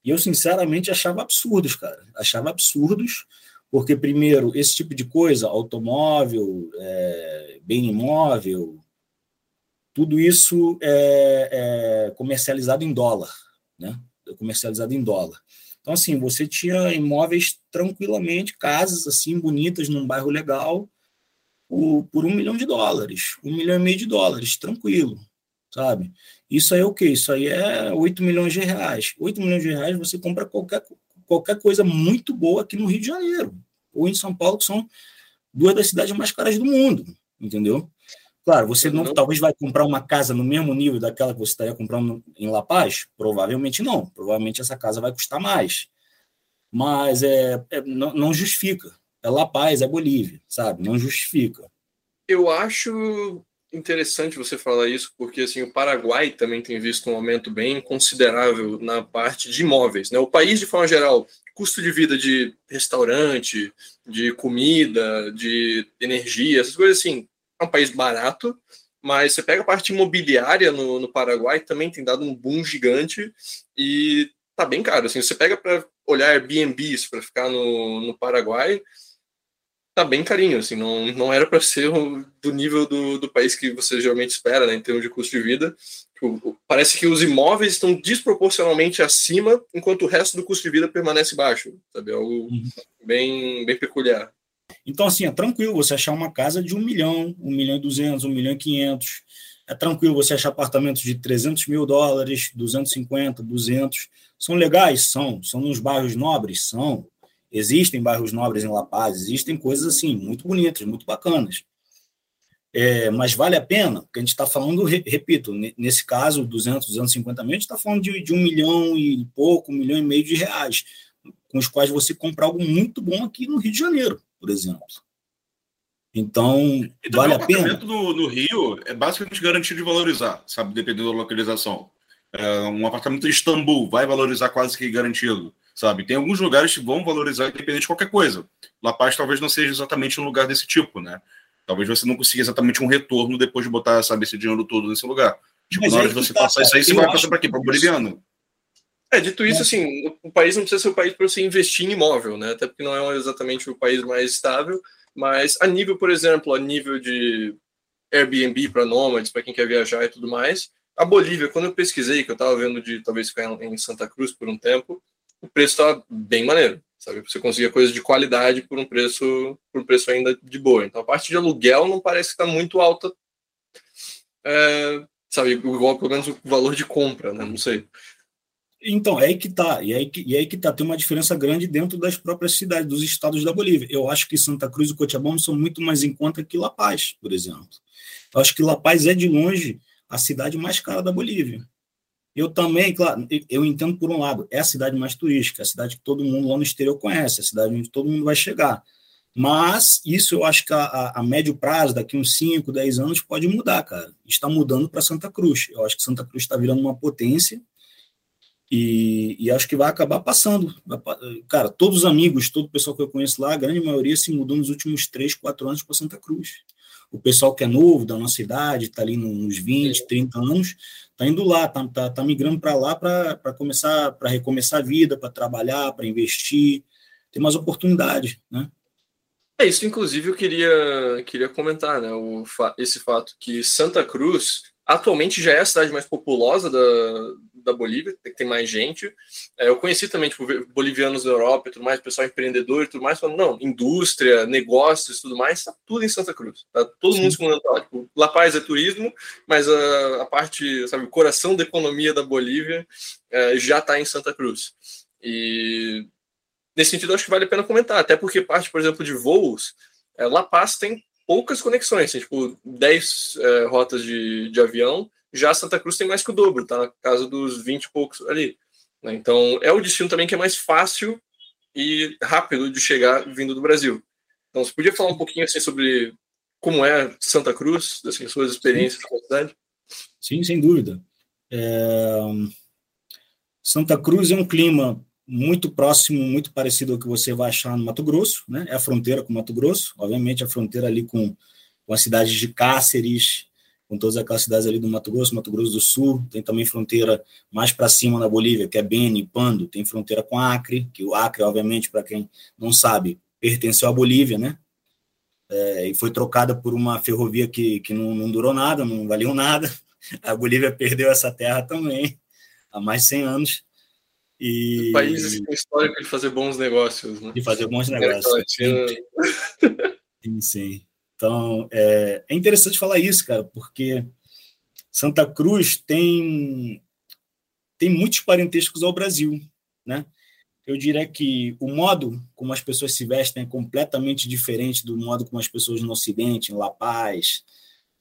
e eu sinceramente achava absurdos, cara. Achava absurdos, porque, primeiro, esse tipo de coisa, automóvel, é, bem imóvel, tudo isso é, é comercializado em dólar, né? É comercializado em dólar. Então, assim, você tinha imóveis tranquilamente, casas assim bonitas num bairro legal, por, por um milhão de dólares, um milhão e meio de dólares, tranquilo, sabe? Isso aí é o quê? Isso aí é 8 milhões de reais. 8 milhões de reais você compra qualquer, qualquer coisa muito boa aqui no Rio de Janeiro, ou em São Paulo, que são duas das cidades mais caras do mundo, entendeu? Claro, você não, talvez vai comprar uma casa no mesmo nível daquela que você estaria comprando em La Paz? Provavelmente não. Provavelmente essa casa vai custar mais. Mas é, é não, não, justifica. É La Paz, é Bolívia, sabe? Não justifica. Eu acho interessante você falar isso, porque assim, o Paraguai também tem visto um aumento bem considerável na parte de imóveis. Né? O país, de forma geral, custo de vida de restaurante, de comida, de energia, essas coisas assim, é um país barato, mas você pega a parte imobiliária no, no Paraguai, também tem dado um boom gigante e tá bem caro. Assim, você pega para olhar Airbnbs para ficar no, no Paraguai, tá bem carinho, assim, não, não era para ser do nível do, do país que você geralmente espera, né, em termos de custo de vida. Tipo, parece que os imóveis estão desproporcionalmente acima, enquanto o resto do custo de vida permanece baixo, sabe? É algo uhum. bem, bem peculiar. Então, assim, é tranquilo você achar uma casa de um milhão, um milhão e duzentos, um milhão e quinhentos. É tranquilo você achar apartamentos de 300 mil dólares, 250, 200. São legais? São. São nos bairros nobres? São. Existem bairros nobres em La Paz, existem coisas assim, muito bonitas, muito bacanas. É, mas vale a pena? Porque a gente está falando, repito, nesse caso, 200, 250 mil, a gente está falando de, de um milhão e pouco, um milhão e meio de reais, com os quais você compra algo muito bom aqui no Rio de Janeiro por exemplo. Então, vale a pena. O no, no Rio é basicamente garantido de valorizar, sabe, dependendo da localização. É, um apartamento em Istambul vai valorizar quase que garantido, sabe? Tem alguns lugares que vão valorizar independente de qualquer coisa. La Paz talvez não seja exatamente um lugar desse tipo, né? Talvez você não consiga exatamente um retorno depois de botar, sabe, esse dinheiro todo nesse lugar. Tipo, Mas na hora de você tá, passar isso aí, você vai passar para quê? Para o boliviano. É, dito isso, assim, o país não precisa ser o país para você investir em imóvel, né? Até porque não é exatamente o país mais estável, mas a nível, por exemplo, a nível de Airbnb para nômades, para quem quer viajar e tudo mais, a Bolívia, quando eu pesquisei, que eu estava vendo de talvez ficar em Santa Cruz por um tempo, o preço estava bem maneiro, sabe? Você conseguia coisas de qualidade por um preço, por um preço ainda de boa. Então a parte de aluguel não parece que está muito alta, é, sabe? Igual pelo menos o valor de compra, né? Não sei. Então, é aí que está. E, é aí que, é aí que tá. Tem uma diferença grande dentro das próprias cidades, dos estados da Bolívia. Eu acho que Santa Cruz e Cochabamba são muito mais em conta que La Paz, por exemplo. Eu acho que La Paz é, de longe, a cidade mais cara da Bolívia. Eu também, claro, eu entendo por um lado, é a cidade mais turística, é a cidade que todo mundo lá no exterior conhece, é a cidade onde todo mundo vai chegar. Mas isso eu acho que a, a, a médio prazo, daqui uns 5, 10 anos, pode mudar, cara. Está mudando para Santa Cruz. Eu acho que Santa Cruz está virando uma potência e, e, acho que vai acabar passando. Cara, todos os amigos, todo o pessoal que eu conheço lá, a grande maioria se mudou nos últimos 3, 4 anos para Santa Cruz. O pessoal que é novo, da nossa idade, está ali nos 20, 30 anos, está indo lá, está tá, tá migrando para lá para começar, para recomeçar a vida, para trabalhar, para investir, ter mais oportunidade, né? É isso, inclusive eu queria, queria comentar, né, o, esse fato que Santa Cruz atualmente já é a cidade mais populosa da, da Bolívia, tem mais gente. É, eu conheci também tipo, bolivianos da Europa e tudo mais, pessoal empreendedor e tudo mais, falando, não, indústria, negócios tudo mais, tá tudo em Santa Cruz. Tá todo Sim. mundo se lá. Tipo, La Paz é turismo, mas a, a parte, sabe, o coração da economia da Bolívia é, já está em Santa Cruz. E nesse sentido, acho que vale a pena comentar, até porque parte, por exemplo, de voos, é, La Paz tem poucas conexões, tem, tipo 10 é, rotas de, de avião, já Santa Cruz tem mais que o dobro, tá na casa dos 20 e poucos ali. Né? Então, é o destino também que é mais fácil e rápido de chegar vindo do Brasil. Então, você podia falar um pouquinho assim sobre como é Santa Cruz, assim, suas experiências com a cidade? Sim, sem dúvida. É... Santa Cruz é um clima muito próximo, muito parecido ao que você vai achar no Mato Grosso, né? É a fronteira com o Mato Grosso, obviamente a fronteira ali com, com as cidades de Cáceres, com todas aquelas cidades ali do Mato Grosso, Mato Grosso do Sul, tem também fronteira mais para cima na Bolívia, que é Beni, Pando, tem fronteira com Acre, que o Acre, obviamente, para quem não sabe, pertenceu à Bolívia, né? É, e foi trocada por uma ferrovia que, que não, não durou nada, não valeu nada. A Bolívia perdeu essa terra também há mais de 100 anos. E... Países com histórico de fazer bons negócios. Né? De fazer bons negócios. Sim, sim. Então, é, é interessante falar isso, cara, porque Santa Cruz tem, tem muitos parentescos ao Brasil, né? Eu diria que o modo como as pessoas se vestem é completamente diferente do modo como as pessoas no Ocidente, em La Paz,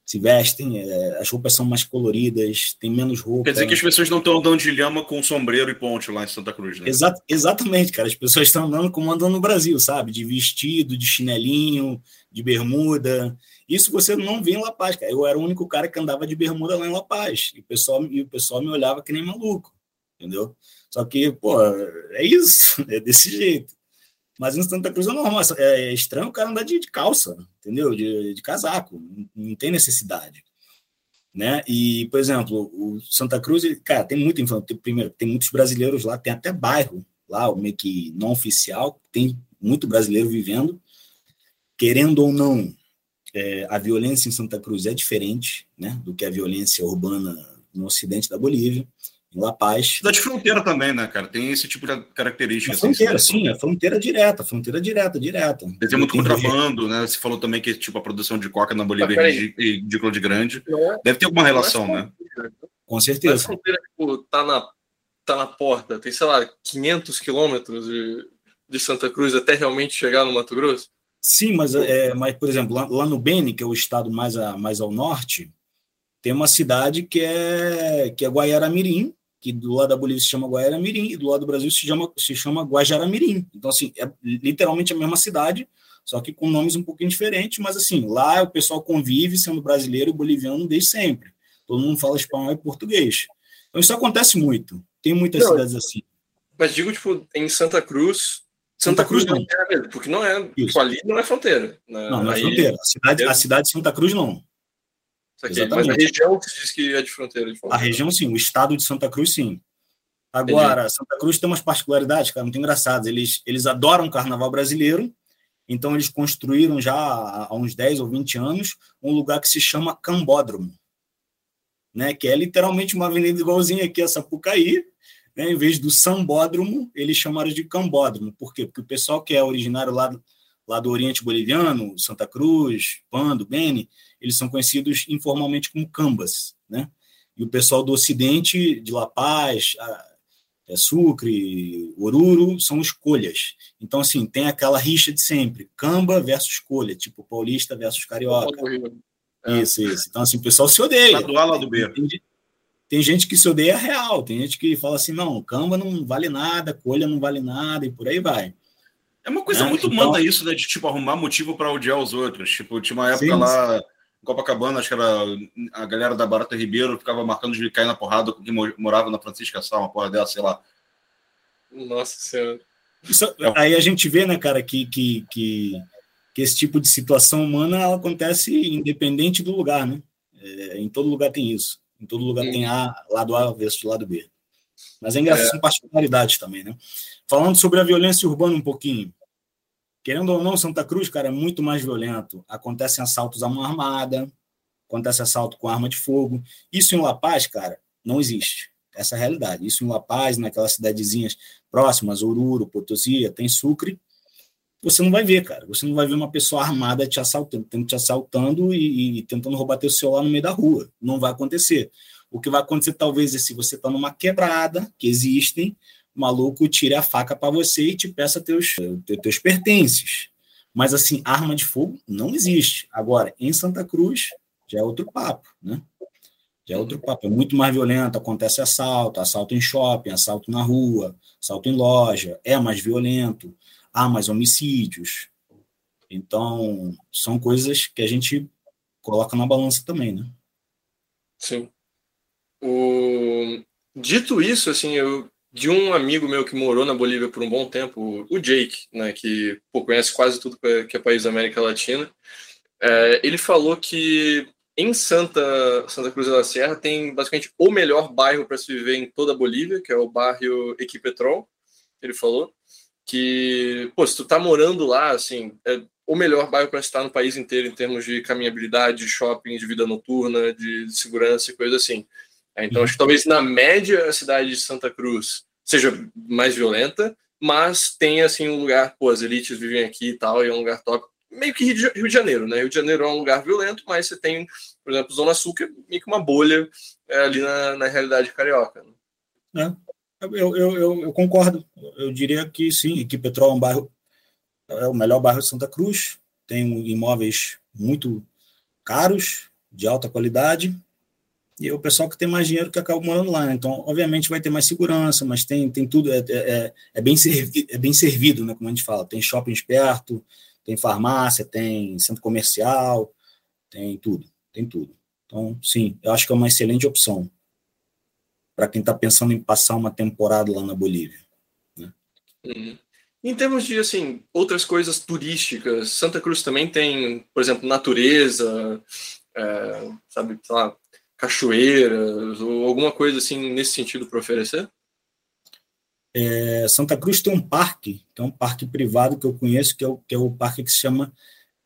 se vestem, é, as roupas são mais coloridas, tem menos roupa. Quer dizer que as pessoas não estão andando de lhama com sombreiro e ponte lá em Santa Cruz, né? Exa exatamente, cara. As pessoas estão andando como andam no Brasil, sabe? De vestido, de chinelinho, de bermuda. Isso você não vê em La Paz, cara. Eu era o único cara que andava de bermuda lá em La Paz. E o pessoal, e o pessoal me olhava que nem maluco, entendeu? Só que, pô, é isso, é desse jeito. Mas em Santa Cruz é normal. É estranho o cara andar de, de calça, entendeu? De, de casaco. Não, tem necessidade. Né? E, por exemplo, o Santa Cruz, cara, tem muita informação. Primeiro, tem muitos brasileiros lá, tem até bairro lá, meio que não oficial, tem muito brasileiro vivendo. Querendo ou não, é, a violência em Santa Cruz é diferente né, do que a violência urbana no ocidente da Bolívia em La Paz. Cidade fronteira também, né, cara? Tem esse tipo de característica. Assim, fronteira, assim, sim, é fronteira direta, fronteira direta, direta. Tem muito contrabando, né? Você falou também que tipo a produção de coca na Bolívia é ridícula de grande. É, Deve ter alguma relação, é né? Com certeza. Mas a fronteira tipo, tá, na, tá na porta, tem, sei lá, 500 quilômetros de, de Santa Cruz até realmente chegar no Mato Grosso? Sim, mas, é, mas por exemplo, lá, lá no Beni, que é o estado mais, a, mais ao norte, tem uma cidade que é, que é Guaiara-Mirim, que do lado da Bolívia se chama Guaiara-Mirim e do lado do Brasil se chama, se chama Guajara-Mirim. Então, assim, é literalmente a mesma cidade, só que com nomes um pouquinho diferentes, mas, assim, lá o pessoal convive sendo brasileiro e boliviano desde sempre. Todo mundo fala espanhol e português. Então, isso acontece muito. Tem muitas não, cidades assim. Mas digo, tipo, em Santa Cruz, Santa, Santa Cruz, Cruz, não é mesmo, porque não é, tipo, ali não é fronteira. Né? Não, não é fronteira. A cidade, a cidade de Santa Cruz, não. Mas a região que diz que é de fronteira. De a região, sim. O estado de Santa Cruz, sim. Agora, Entendi. Santa Cruz tem umas particularidades, cara, muito engraçadas. Eles, eles adoram o carnaval brasileiro, então eles construíram já há uns 10 ou 20 anos um lugar que se chama Cambódromo, né? que é literalmente uma avenida igualzinha aqui a Sapucaí, né? em vez do Sambódromo, eles chamaram de Cambódromo. Por quê? Porque o pessoal que é originário lá, lá do Oriente Boliviano, Santa Cruz, Pando, Beni, eles são conhecidos informalmente como cambas, né? E o pessoal do Ocidente, de La Paz, é, Sucre, Oruro, são escolhas. Então, assim, tem aquela rixa de sempre, camba versus escolha, tipo paulista versus carioca. É. Isso, isso. Então, assim, o pessoal se odeia. Lado A, lado B. Tem, tem gente que se odeia real, tem gente que fala assim, não, camba não vale nada, colha não vale nada, e por aí vai. É uma coisa é, muito então... humana isso, né? De tipo arrumar motivo para odiar os outros. Tipo, tinha uma época sim, lá sim. em Copacabana, acho que era a galera da Barata Ribeiro ficava marcando de cair na porrada com quem morava na Francisca Sá, uma porra dela, sei lá. Nossa Senhora. Isso, aí a gente vê, né, cara, que, que, que, que esse tipo de situação humana acontece independente do lugar, né? É, em todo lugar tem isso. Em todo lugar tem A, lado A versus lado B. Mas é engraçado, é. são particularidades também, né? Falando sobre a violência urbana um pouquinho. querendo ou não, Santa Cruz, cara, é muito mais violento. Acontecem assaltos à mão armada, acontece assalto com arma de fogo. Isso em La Paz, cara, não existe. Essa é a realidade. Isso em La Paz, naquelas cidadezinhas próximas, Oruro, Potosí, tem Sucre, você não vai ver, cara. Você não vai ver uma pessoa armada te assaltando, te assaltando e, e tentando roubar teu celular no meio da rua. Não vai acontecer. O que vai acontecer, talvez, é se você está numa quebrada, que existem, o maluco tire a faca para você e te peça teus, teus pertences. Mas, assim, arma de fogo não existe. Agora, em Santa Cruz, já é outro papo, né? Já é outro papo. É muito mais violento, acontece assalto, assalto em shopping, assalto na rua, assalto em loja, é mais violento, há mais homicídios. Então, são coisas que a gente coloca na balança também, né? Sim. O... Dito isso, assim, eu de um amigo meu que morou na Bolívia por um bom tempo, o Jake, né, que pô, conhece quase tudo que é país da América Latina, é, ele falou que em Santa, Santa Cruz da Serra tem basicamente o melhor bairro para se viver em toda a Bolívia, que é o bairro Equipetrol, ele falou, que, pô, se tu tá morando lá, assim, é o melhor bairro para estar no país inteiro em termos de caminhabilidade, de shopping, de vida noturna, de segurança e coisa assim. É, então, acho que talvez na média a cidade de Santa Cruz seja mais violenta, mas tem assim um lugar, pô, as elites vivem aqui e tal, e é um lugar top. Meio que Rio de Janeiro, né? Rio de Janeiro é um lugar violento, mas você tem, por exemplo, Zona Sul, que é meio que uma bolha é, ali na, na realidade carioca. Né? É, eu, eu, eu, eu, concordo. Eu diria que sim, que Petrol é um bairro, é o melhor bairro de Santa Cruz, tem imóveis muito caros, de alta qualidade, e o pessoal que tem mais dinheiro que acaba morando lá. Né? Então, obviamente, vai ter mais segurança, mas tem, tem tudo, é, é, é, bem servi, é bem servido, né, como a gente fala. Tem shoppings perto, tem farmácia, tem centro comercial, tem tudo, tem tudo. Então, sim, eu acho que é uma excelente opção para quem está pensando em passar uma temporada lá na Bolívia. Né? Uhum. Em termos de assim outras coisas turísticas, Santa Cruz também tem, por exemplo, natureza, é, sabe, sei lá, cachoeiras ou alguma coisa assim nesse sentido para oferecer? É, Santa Cruz tem um parque, que é um parque privado que eu conheço, que é o, que é o parque que se chama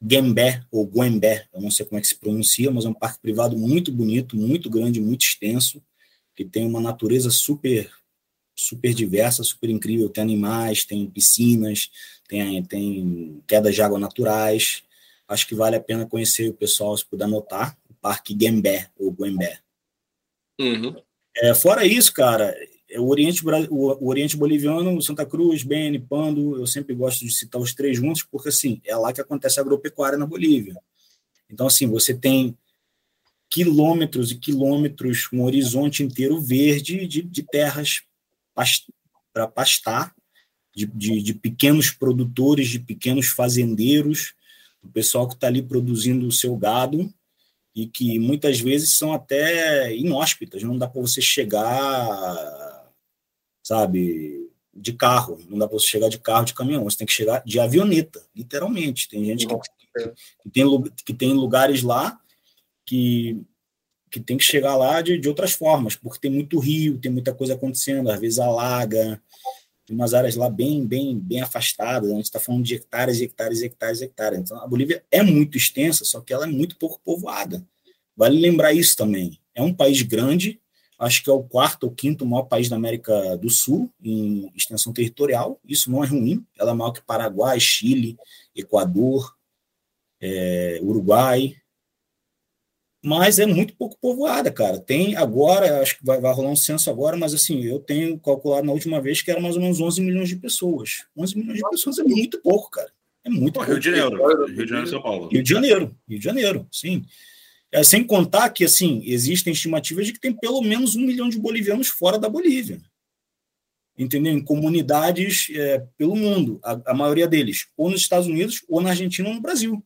Gembé, ou Guembé, eu não sei como é que se pronuncia, mas é um parque privado muito bonito, muito grande, muito extenso, que tem uma natureza super super diversa, super incrível, tem animais, tem piscinas, tem, tem quedas de água naturais, acho que vale a pena conhecer o pessoal, se puder anotar, Parque Gembé, ou Guembé. Uhum. É, fora isso, cara, é o Oriente, o Oriente Boliviano, Santa Cruz, Beni, Pando, eu sempre gosto de citar os três juntos, porque assim, é lá que acontece a agropecuária na Bolívia. Então, assim, você tem quilômetros e quilômetros, um horizonte inteiro verde de, de terras para pastar, de, de, de, pequenos produtores, de pequenos fazendeiros, o pessoal que está ali produzindo o seu gado, e que muitas vezes são até inóspitas, não dá para você chegar, sabe, de carro, não dá para você chegar de carro, de caminhão, você tem que chegar de avioneta, literalmente. Tem gente que, que, que tem, que tem lugares lá que, que tem que chegar lá de, de outras formas, porque tem muito rio, tem muita coisa acontecendo, às vezes alaga, tem umas áreas lá bem, bem, bem afastadas, a gente está falando de hectares, hectares, hectares, hectares. Então, a Bolívia é muito extensa, só que ela é muito pouco povoada. Vale lembrar isso também. É um país grande, acho que é o quarto ou quinto maior país da América do Sul em extensão territorial. Isso não é ruim. Ela é maior que Paraguai, Chile, Equador, é, Uruguai, mas é muito pouco povoada, cara. Tem agora, acho que vai, vai, rolar um censo agora, mas assim, eu tenho calculado na última vez que era mais ou menos 11 milhões de pessoas. 11 milhões de pessoas é muito pouco, cara. É muito Pô, pouco. Rio de Janeiro. Rio de Janeiro, São Paulo. Rio de Janeiro, Rio de Janeiro, sim. É, sem contar que, assim, existem estimativas de que tem pelo menos um milhão de bolivianos fora da Bolívia. Entendeu? Em comunidades é, pelo mundo. A, a maioria deles, ou nos Estados Unidos, ou na Argentina ou no Brasil.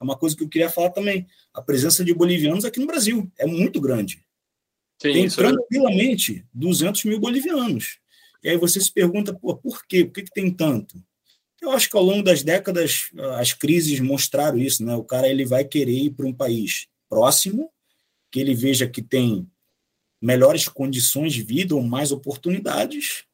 É uma coisa que eu queria falar também. A presença de bolivianos aqui no Brasil é muito grande. Sim, tem é tranquilamente 200 mil bolivianos. E aí você se pergunta, pô, por quê? Por que, que tem tanto? Eu acho que ao longo das décadas as crises mostraram isso, né? O cara ele vai querer ir para um país próximo, que ele veja que tem melhores condições de vida ou mais oportunidades,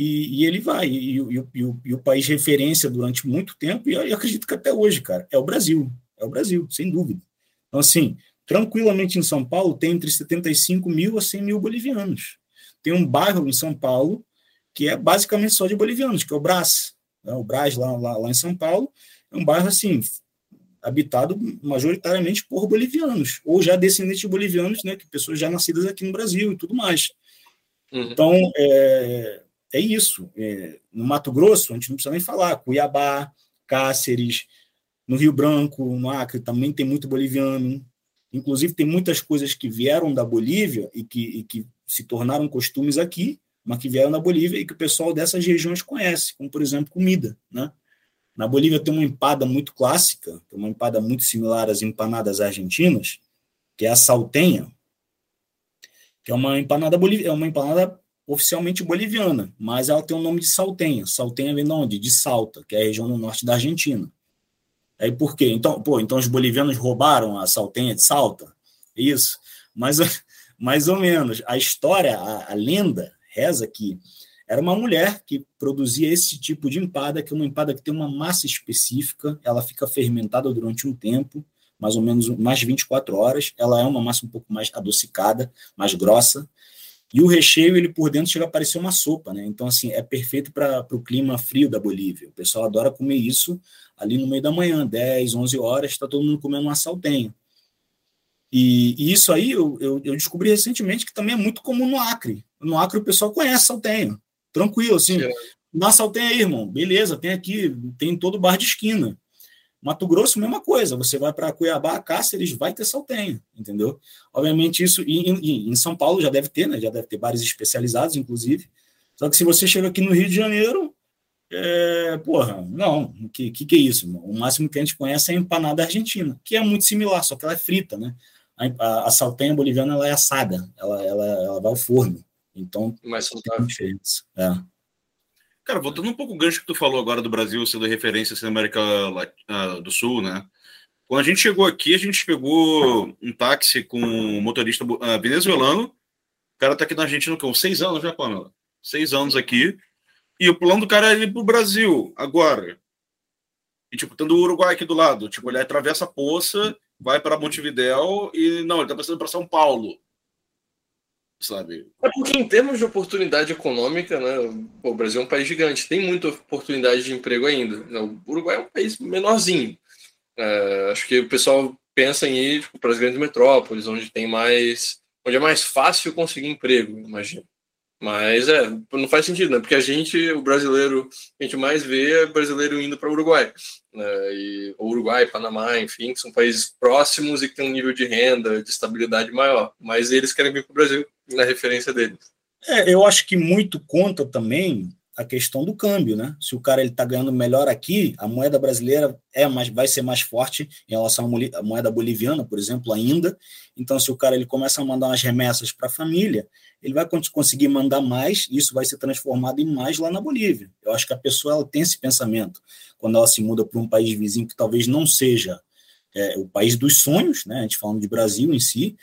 E, e ele vai, e, e, o, e, o, país referência durante muito tempo, e eu acredito que até hoje, cara, é o Brasil. É o Brasil, sem dúvida. Então, assim, tranquilamente em São Paulo tem entre 75 mil a 100 mil bolivianos. Tem um bairro em São Paulo que é basicamente só de bolivianos, que é o Brás. Né? O Brás, lá, lá, lá em São Paulo, é um bairro, assim, habitado majoritariamente por bolivianos, ou já descendentes de bolivianos, né, que pessoas já nascidas aqui no Brasil e tudo mais. Uhum. Então, é, é isso. É, no Mato Grosso, a gente não precisa nem falar, Cuiabá, Cáceres, no Rio Branco, no Acre, também tem muito boliviano. Inclusive, tem muitas coisas que vieram da Bolívia e que, e que se tornaram costumes aqui, mas que vieram da Bolívia e que o pessoal dessas regiões conhece, como, por exemplo, comida, né? Na Bolívia tem uma empada muito clássica, uma empada muito similar às empanadas argentinas, que é a saltenha, que é uma empanada boliv... é uma empanada oficialmente boliviana, mas ela tem o nome de saltenha. Saltenha vem de onde? De Salta, que é a região no norte da Argentina. Aí por quê? Então, pô, então os bolivianos roubaram a saltenha de Salta? Isso. Mas mais ou menos. A história, a, a lenda reza que era uma mulher que produzia esse tipo de empada, que é uma empada que tem uma massa específica, ela fica fermentada durante um tempo, mais ou menos mais de 24 horas. Ela é uma massa um pouco mais adocicada, mais grossa. E o recheio, ele por dentro chega a parecer uma sopa, né? Então, assim, é perfeito para o clima frio da Bolívia. O pessoal adora comer isso ali no meio da manhã, 10, 11 horas, está todo mundo comendo uma saltenha. E, e isso aí eu, eu, eu, descobri recentemente que também é muito comum no Acre. No Acre o pessoal conhece saltenha tranquilo, assim. É. Nassau tem aí, irmão. Beleza, tem aqui, tem todo bar de esquina. Mato Grosso, mesma coisa. Você vai para Cuiabá, Cáceres, vai ter saltenha, entendeu? Obviamente, isso. E, em São Paulo já deve ter, né? Já deve ter bares especializados, inclusive. Só que se você chega aqui no Rio de Janeiro, é, porra, não, o que, que, que, é isso? Irmão? O máximo que a gente conhece é a empanada argentina, que é muito similar, só que ela é frita, né? A, a, a saltenha boliviana ela é assada, ela, ela, ela vai ao forno. Então, mais saudável. É. Cara, voltando um pouco o gancho que tu falou agora do Brasil sendo referência na América do Sul, né? Quando a gente chegou aqui, a gente pegou um táxi com um motorista uh, venezuelano. O cara tá aqui na Argentina com seis anos, já, Pamela? Seis anos aqui. E o plano do cara é ir pro Brasil agora. E, tipo, tendo o Uruguai aqui do lado. Tipo, ele atravessa a poça, vai para Montevidéu e, não, ele tá passando para São Paulo sabe? É porque em termos de oportunidade econômica, né, o Brasil é um país gigante, tem muita oportunidade de emprego ainda. O Uruguai é um país menorzinho. É, acho que o pessoal pensa em ir tipo, para as grandes metrópoles, onde tem mais, onde é mais fácil conseguir emprego, imagino. Mas é, não faz sentido, né? Porque a gente, o brasileiro, a gente mais vê é brasileiro indo para o Uruguai. Né? E, Uruguai, Panamá, enfim, que são países próximos e que têm um nível de renda, de estabilidade maior. Mas eles querem vir para o Brasil, na referência deles. É, eu acho que muito conta também a questão do câmbio, né? Se o cara ele está ganhando melhor aqui, a moeda brasileira é mais, vai ser mais forte em relação à moeda boliviana, por exemplo, ainda. Então, se o cara ele começa a mandar umas remessas para a família, ele vai conseguir mandar mais, e isso vai ser transformado em mais lá na Bolívia. Eu acho que a pessoa ela tem esse pensamento quando ela se muda para um país vizinho que talvez não seja é, o país dos sonhos, né? A gente falando de Brasil em si,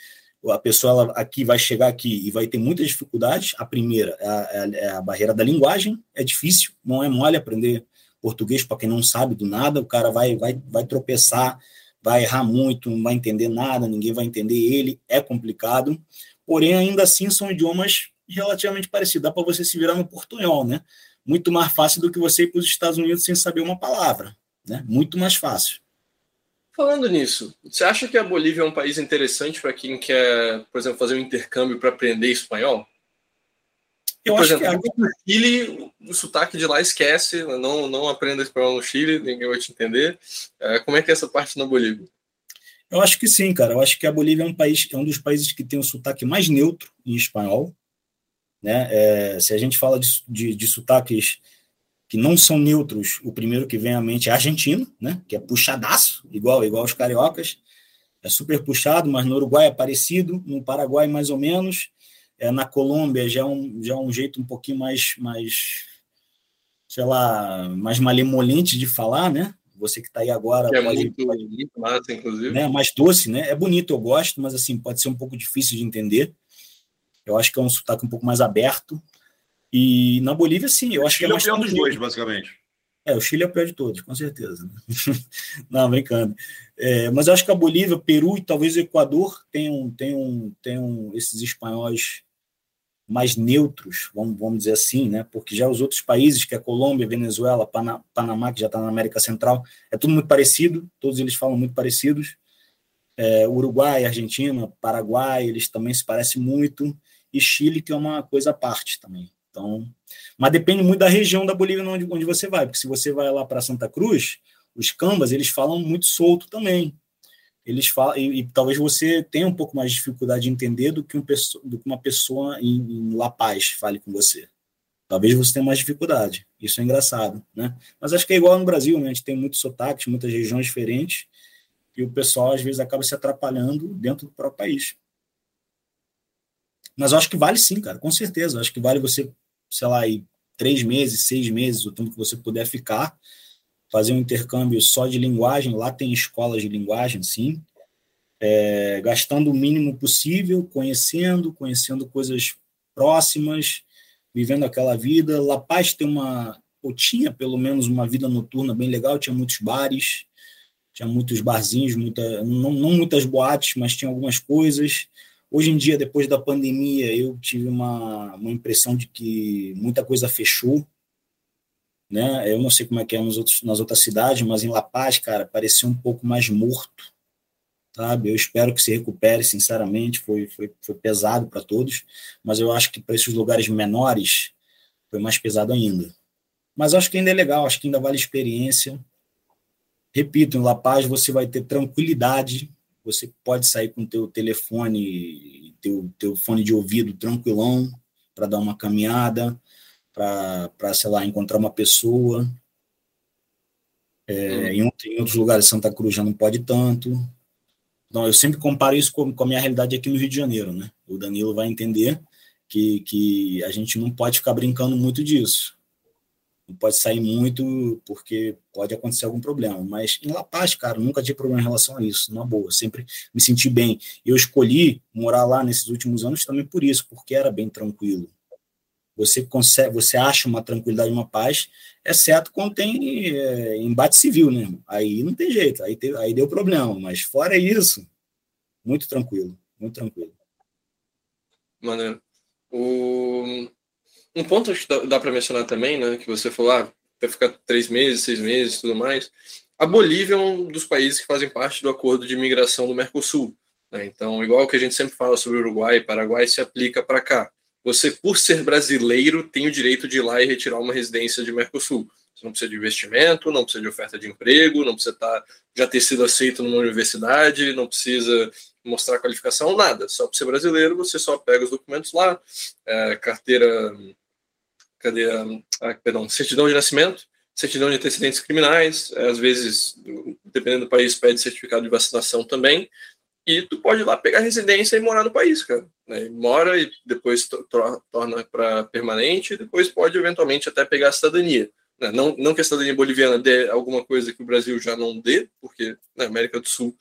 a pessoa ela, aqui vai chegar aqui e vai ter muitas dificuldades. A primeira é a, é, é a barreira da linguagem, é difícil, não é mole aprender português para quem não sabe do nada, o cara vai, vai, vai tropeçar, vai errar muito, não vai entender nada, ninguém vai entender ele, é complicado. Porém, ainda assim, são idiomas relativamente parecidos. Dá para você se virar no portunhol, né? Muito mais fácil do que você ir para os Estados Unidos sem saber uma palavra, né? Muito mais fácil. Falando nisso, você acha que a Bolívia é um país interessante para quem quer, por exemplo, fazer um intercâmbio para aprender espanhol? Eu por acho exemplo, que é. no Chile, o sotaque de lá esquece, não, não aprenda espanhol no Chile, ninguém vai te entender. É, como é que é essa parte na Bolívia? Eu acho que sim, cara. Eu acho que a Bolívia é um país, é um dos países que tem o sotaque mais neutro em espanhol. Né? É, se a gente fala de, de, de sotaques que não são neutros, o primeiro que vem à mente é argentino, né? Que é puxadaço, igual igual os cariocas. É super puxado, mas no Uruguai é parecido, no Paraguai mais ou menos. É, na Colômbia já é um, já é um jeito um pouquinho mais, mais, sei lá, mais malemolente de falar, né? Você que está aí agora. É pode, muito, pode, muito massa, inclusive. Né? Mais doce, né? É bonito, eu gosto, mas assim, pode ser um pouco difícil de entender. Eu acho que é um sotaque um pouco mais aberto. E na Bolívia, sim, eu acho Chile que é é o mais pior dos dois, basicamente. É, o Chile é o pior de todos, com certeza. né? Não, brincando. É, mas eu acho que a Bolívia, Peru e talvez o Equador tenham, tenham, tenham esses espanhóis mais neutros, vamos, vamos dizer assim, né? Porque já os outros países, que é Colômbia, Venezuela, Pana, Panamá, que já está na América Central, é tudo muito parecido, todos eles falam muito parecidos. É, Uruguai, Argentina, Paraguai, eles também se parecem muito, e Chile, é uma coisa à parte também. Então, mas depende muito da região da Bolívia onde, onde você vai, porque se você vai lá para Santa Cruz, os cambas, eles falam muito solto também. Eles falam, e, e, talvez você tenha um pouco mais de dificuldade de entender do que, um, do que uma pessoa em, em, La Paz fale com você. Talvez você tenha mais dificuldade. Isso é engraçado, né? Mas acho que é igual no Brasil, né? A gente tem muitos sotaques, muitas regiões diferentes, e o pessoal às vezes acaba se atrapalhando dentro do próprio país. Mas eu acho que vale sim, cara, com certeza. Eu acho que vale você, sei lá, ir três meses, seis meses, o tempo que você puder ficar, fazer um intercâmbio só de linguagem. Lá tem escolas de linguagem, sim. É, gastando o mínimo possível, conhecendo, conhecendo coisas próximas, vivendo aquela vida. La Paz tem uma, ou tinha pelo menos uma vida noturna bem legal, tinha muitos bares, tinha muitos barzinhos, muita, não, não muitas boates, mas tinha algumas coisas. Hoje em dia, depois da pandemia, eu tive uma, uma impressão de que muita coisa fechou, né? Eu não sei como é que é nos outros, nas outras cidades, mas em La Paz, cara, parecia um pouco mais morto, sabe? Eu espero que se recupere, sinceramente, foi, foi, foi pesado para todos, mas eu acho que para esses lugares menores foi mais pesado ainda. Mas acho que ainda é legal, acho que ainda vale a experiência. Repito, em La Paz você vai ter tranquilidade, você pode sair com teu telefone, teu, teu fone de ouvido tranquilão para dar uma caminhada, para, sei lá, encontrar uma pessoa. É, hum. em, em, outros lugares, Santa Cruz já não pode tanto. Então, eu sempre comparo isso com, com a minha realidade aqui no Rio de Janeiro, né? O Danilo vai entender que, que a gente não pode ficar brincando muito disso. Não pode sair muito, porque pode acontecer algum problema. Mas em La Paz, cara, nunca tive problema em relação a isso, na boa. Sempre me senti bem. Eu escolhi morar lá nesses últimos anos também por isso, porque era bem tranquilo você consegue, você acha uma tranquilidade, uma paz, exceto quando tem é, embate civil, né? Aí não tem jeito, aí, te, aí deu problema, mas fora isso, muito tranquilo, muito tranquilo. Maneiro. O... Um ponto que dá, dá para mencionar também, né, que você falou, ah, vai ficar três meses, seis meses, tudo mais. A Bolívia é um dos países que fazem parte do acordo de imigração do Mercosul. Né? Então, igual que a gente sempre fala sobre Uruguai e Paraguai, se aplica para cá você, por ser brasileiro, tem o direito de ir lá e retirar uma residência de Mercosul. Você não precisa de investimento, não precisa de oferta de emprego, não precisa tá, já ter sido aceito numa universidade, não precisa mostrar qualificação, nada. Só por ser brasileiro, você só pega os documentos lá, é, carteira, cadê a, ah, perdão, certidão de nascimento, certidão de antecedentes criminais, às vezes, dependendo do país, pede certificado de vacinação também, e tu pode ir lá pegar residência e morar no país, cara. Né? Mora e depois torna para permanente, e depois pode eventualmente até pegar a cidadania. Né? Não, não que a cidadania boliviana dê alguma coisa que o Brasil já não dê, porque na né, América do Sul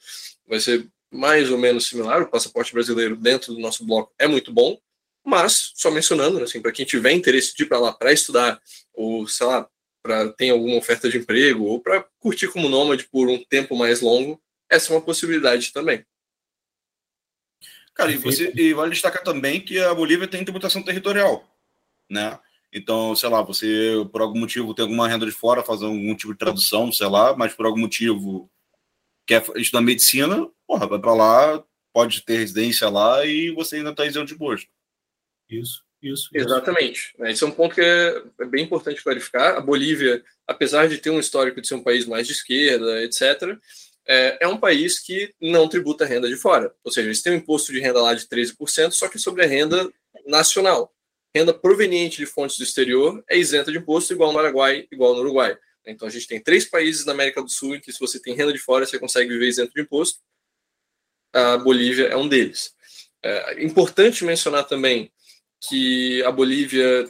vai ser mais ou menos similar. O passaporte brasileiro dentro do nosso bloco é muito bom, mas só mencionando, né, assim, para quem tiver interesse de ir para lá para estudar ou sei lá, para ter alguma oferta de emprego ou para curtir como nômade por um tempo mais longo, essa é uma possibilidade também. Cara, e, você, e vale destacar também que a Bolívia tem tributação territorial, né? Então, sei lá, você por algum motivo tem alguma renda de fora, fazer algum tipo de tradução, sei lá, mas por algum motivo quer estudar medicina, porra, vai para lá, pode ter residência lá e você ainda está isento de imposto. Isso, isso. Exatamente. Isso. Esse é um ponto que é, é bem importante clarificar. A Bolívia, apesar de ter um histórico de ser um país mais de esquerda, etc., é, é um país que não tributa renda de fora. Ou seja, eles têm um imposto de renda lá de 13%, só que sobre a renda nacional. Renda proveniente de fontes do exterior é isenta de imposto, igual no Paraguai, igual no Uruguai. Então a gente tem três países na América do Sul em que, se você tem renda de fora, você consegue viver isento de imposto. A Bolívia é um deles. É importante mencionar também que a Bolívia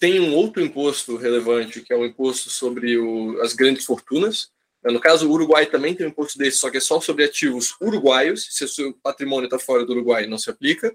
tem um outro imposto relevante, que é o imposto sobre o, as grandes fortunas. No caso, o Uruguai também tem um imposto desse, só que é só sobre ativos uruguaios. Se o seu patrimônio está fora do Uruguai, não se aplica.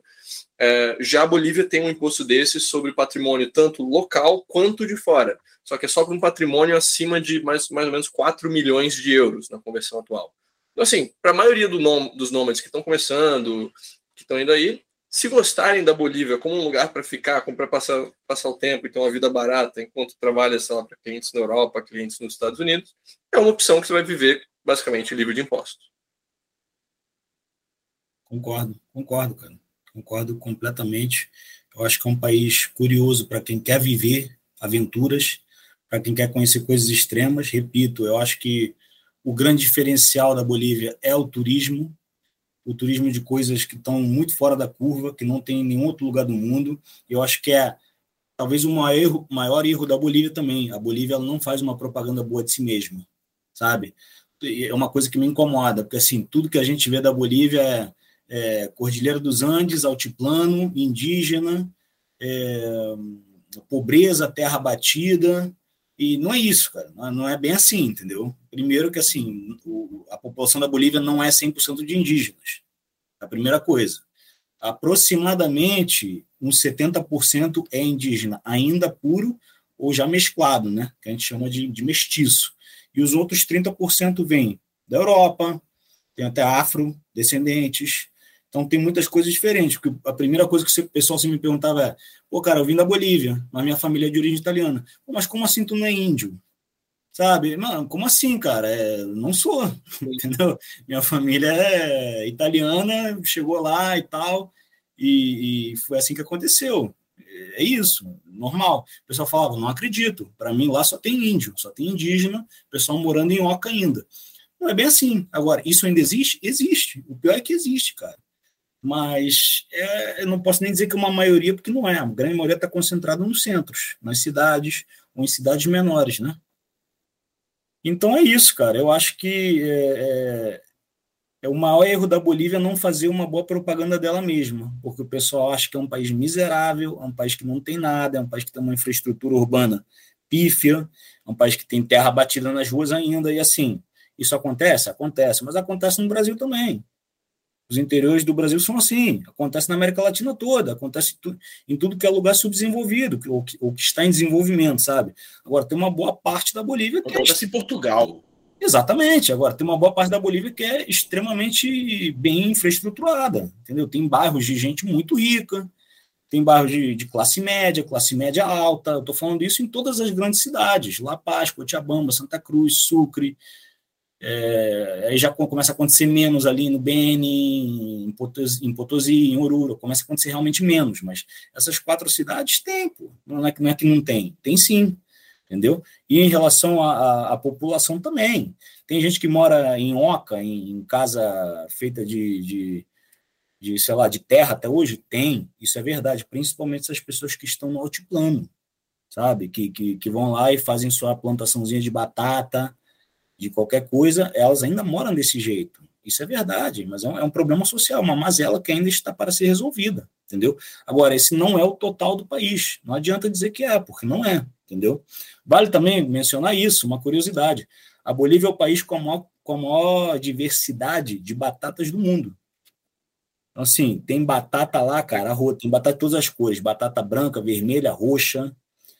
É, já a Bolívia tem um imposto desse sobre patrimônio tanto local quanto de fora. Só que é só para um patrimônio acima de mais, mais ou menos 4 milhões de euros na conversão atual. Então, assim, para a maioria do nom dos nômades que estão começando, que estão indo aí, se gostarem da Bolívia como um lugar para ficar, como para passar, passar o tempo e ter uma vida barata enquanto trabalha, sei lá, para clientes na Europa, clientes nos Estados Unidos, é uma opção que você vai viver basicamente livre de impostos. Concordo, concordo, cara. Concordo completamente. Eu acho que é um país curioso para quem quer viver aventuras, para quem quer conhecer coisas extremas. Repito, eu acho que o grande diferencial da Bolívia é o turismo, o turismo de coisas que estão muito fora da curva, que não tem em nenhum outro lugar do mundo. Eu acho que é talvez o maior erro, maior erro da Bolívia também. A Bolívia ela não faz uma propaganda boa de si mesma, sabe? É uma coisa que me incomoda, porque assim, tudo que a gente vê da Bolívia é, é Cordilheira dos Andes, altiplano, indígena, é, pobreza, terra batida, e não é isso, cara. Não é bem assim, entendeu? Primeiro que, assim, o, a população da Bolívia não é 100% de indígenas. A primeira coisa. Aproximadamente uns 70% é indígena, ainda puro ou já mesclado, né? Que a gente chama de, de mestiço. E os outros 30% vêm da Europa, tem até afro-descendentes, então tem muitas coisas diferentes. Porque a primeira coisa que o pessoal se me perguntava é: pô, cara, eu vim da Bolívia, mas minha família é de origem italiana. Pô, mas como assim tu não é índio? Sabe? Mano, como assim, cara? É, não sou, entendeu? Minha família é italiana, chegou lá e tal, e, e foi assim que aconteceu. É isso, normal. O pessoal falava, não acredito. Para mim lá só tem índio, só tem indígena, pessoal morando em Oca ainda. Não é bem assim. Agora, isso ainda existe? Existe. O pior é que existe, cara mas é, eu não posso nem dizer que é uma maioria, porque não é. A grande maioria está concentrada nos centros, nas cidades, ou em cidades menores, né? Então é isso, cara. Eu acho que é, é, é, o maior erro da Bolívia não fazer uma boa propaganda dela mesma, porque o pessoal acha que é um país miserável, é um país que não tem nada, é um país que tem uma infraestrutura urbana pífia, é um país que tem terra batida nas ruas ainda, e assim, isso acontece? Acontece, mas acontece no Brasil também. Os interiores do Brasil são assim, acontece na América Latina toda, acontece em tudo que é lugar subdesenvolvido, ou que, ou que está em desenvolvimento, sabe? Agora, tem uma boa parte da Bolívia que é acontece é... em Portugal. Exatamente. Agora, tem uma boa parte da Bolívia que é extremamente bem infraestruturada, entendeu? Tem bairros de gente muito rica, tem bairros de, de classe média, classe média alta. Eu estou falando isso em todas as grandes cidades: La Paz, Cochabamba, Santa Cruz, Sucre, é, aí já começa a acontecer menos ali no Beni, em Potosí, em, Potosí, em Oruro, começa a acontecer realmente menos, mas essas quatro cidades tem, pô. Não, é, não é que não tem, tem sim, entendeu? E em relação à população também, tem gente que mora em Oca, em, em casa feita de, de, de, sei lá, de terra até hoje, tem, isso é verdade, principalmente essas pessoas que estão no altiplano, sabe, que, que, que vão lá e fazem sua plantaçãozinha de batata, de qualquer coisa, elas ainda moram desse jeito. Isso é verdade, mas é um, é um, problema social, uma mazela que ainda está para ser resolvida, entendeu? Agora, esse não é o total do país. Não adianta dizer que é, porque não é, entendeu? Vale também mencionar isso, uma curiosidade. A Bolívia é o país com a maior, com a maior diversidade de batatas do mundo. Então, assim, tem batata lá, cara, tem batata de todas as cores, batata branca, vermelha, roxa,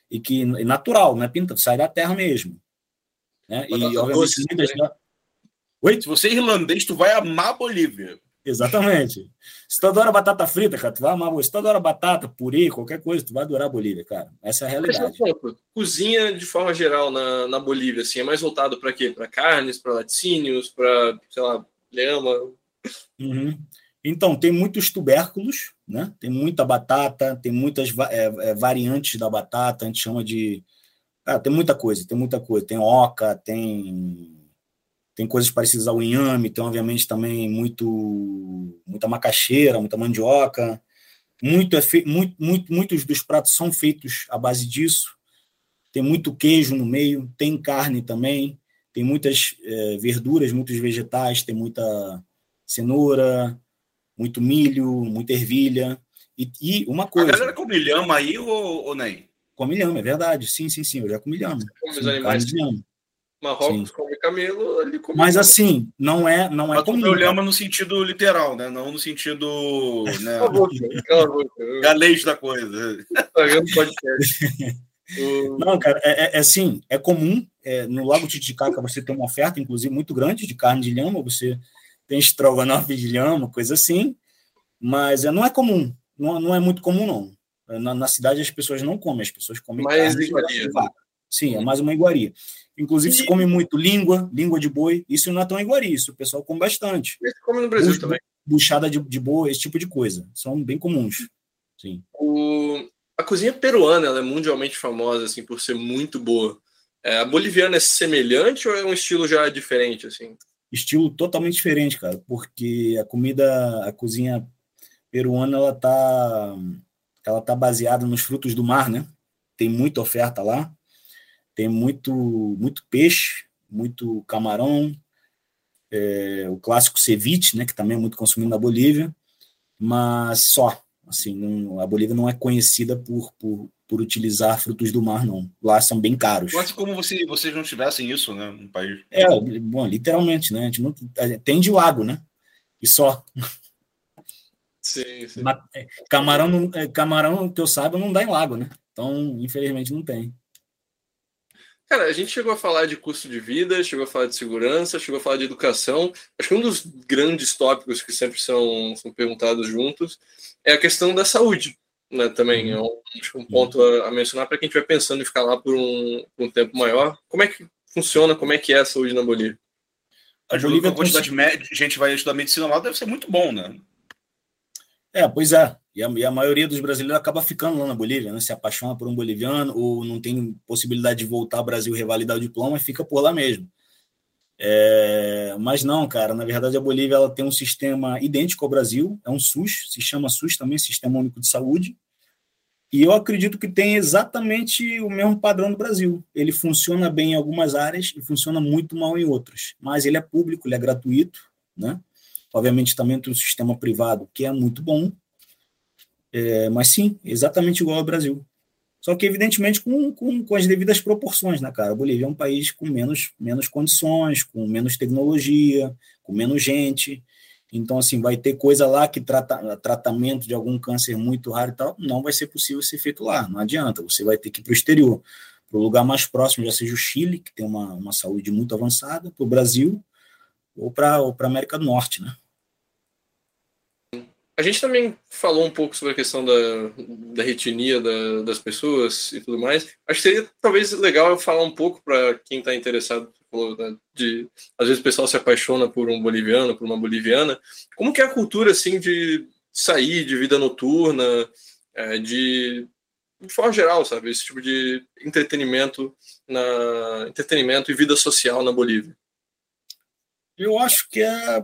e que é natural, não é pinta, sai da terra mesmo. Né? E, obviamente, doce, né? Oi? Se você é irlandês, tu vai amar a Bolívia. Exatamente. Se tu adora batata frita, cara, tu vai amar. Se tu adora batata, purê, qualquer coisa, tu vai adorar a Bolívia, cara. Essa é a realidade. Mas, cozinha, de forma geral, na, na Bolívia, assim, é mais voltado para quê? Para carnes, para laticínios, para, sei lá, lhama? Uhum. Então, tem muitos tubérculos, né? Tem muita batata, tem muitas é, é, variantes da batata, a gente chama de ah, tem muita coisa, tem muita coisa. Tem oca, tem tem coisas parecidas ao inhame, tem obviamente também muito muita macaxeira, muita mandioca. Muito é fe... muito, muito, muitos dos pratos são feitos à base disso. Tem muito queijo no meio, tem carne também, tem muitas é, verduras, muitos vegetais, tem muita cenoura, muito milho, muita ervilha. E, e uma coisa. A galera com milhão aí ou, ou nem? Come lhama, é verdade. Sim, sim, sim. Eu já comi lhama. Come os animais. Marrocos Sim. come camelo, ele come Mas assim, não é, não é comum. Problema no sentido literal, né? Não no sentido, né? Galês da coisa. Tá não, cara, é, é, é assim, é comum. É, no Lago Titicaca você tem uma oferta, inclusive, muito grande de carne de lhama. Você tem estrogonofe de lhama, coisa assim. Mas é, não é comum. Não, não é muito comum, não. Na, na cidade as pessoas não comem, as pessoas comem mais carne de vaca. Sim, é mais uma iguaria. Inclusive, se come muito língua, língua de boi. Isso não é tão iguaria, isso o pessoal come bastante. Isso come no Brasil também. Buchada de, de boi, esse tipo de coisa. São bem comuns. Sim. O, a cozinha peruana ela é mundialmente famosa assim por ser muito boa. É, a boliviana é semelhante ou é um estilo já diferente assim? Estilo totalmente diferente, cara, porque a comida, a cozinha peruana ela tá ela tá baseada nos frutos do mar, né? Tem muita oferta lá tem muito, muito peixe, muito camarão, é, o clássico ceviche, né, que também é muito consumido na Bolívia, mas só. Assim, não, a Bolívia não é conhecida por, por, por utilizar frutos do mar, não. Lá são bem caros. Quase como você, vocês não tivessem isso, né, no país. É, bom, literalmente, né? A gente não, tem de lago, né? E só. Sim, é, camarão, é, camarão, que eu saiba, não dá em lago, né? Então, infelizmente, não tem. Cara, a gente chegou a falar de custo de vida, chegou a falar de segurança, chegou a falar de educação. Acho que um dos grandes tópicos que sempre são, são perguntados juntos é a questão da saúde, né? Também é um, um ponto a, a mencionar para quem estiver pensando em ficar lá por um, por um tempo maior. Como é que funciona, como é que é a saúde na Bolívia? A Bolívia, a quantidade de gente vai estudar medicina lá deve ser muito bom, né? É, pois é. E a, e a, maioria dos brasileiros acaba ficando lá na Bolívia, né? Se apaixona por um boliviano ou não tem possibilidade de voltar ao Brasil revalidar o diploma e fica por lá mesmo. É, mas não, cara, na verdade a Bolívia ela tem um sistema idêntico ao Brasil, é um SUS, se chama SUS também, Sistema Único de Saúde, e eu acredito que tem exatamente o mesmo padrão do Brasil. Ele funciona bem em algumas áreas e funciona muito mal em outras, mas ele é público, ele é gratuito, né? Obviamente também tem um sistema privado que é muito bom, é, mas sim, exatamente igual ao Brasil. Só que, evidentemente, com, com, com, as devidas proporções, né, cara? A Bolívia é um país com menos, menos condições, com menos tecnologia, com menos gente. Então, assim, vai ter coisa lá que trata tratamento de algum câncer muito raro e tal, não vai ser possível ser feito lá, não adianta. Você vai ter que ir para o exterior, para o lugar mais próximo, já seja o Chile, que tem uma, uma saúde muito avançada, para o Brasil, ou para a América do Norte, né? A gente também falou um pouco sobre a questão da, da retinia da, das pessoas e tudo mais. Acho que seria talvez legal falar um pouco para quem está interessado, né, de às vezes o pessoal se apaixona por um boliviano, por uma boliviana. Como que é a cultura assim de sair, de vida noturna, é, de de forma geral, sabe, esse tipo de entretenimento na entretenimento e vida social na Bolívia. Eu acho que é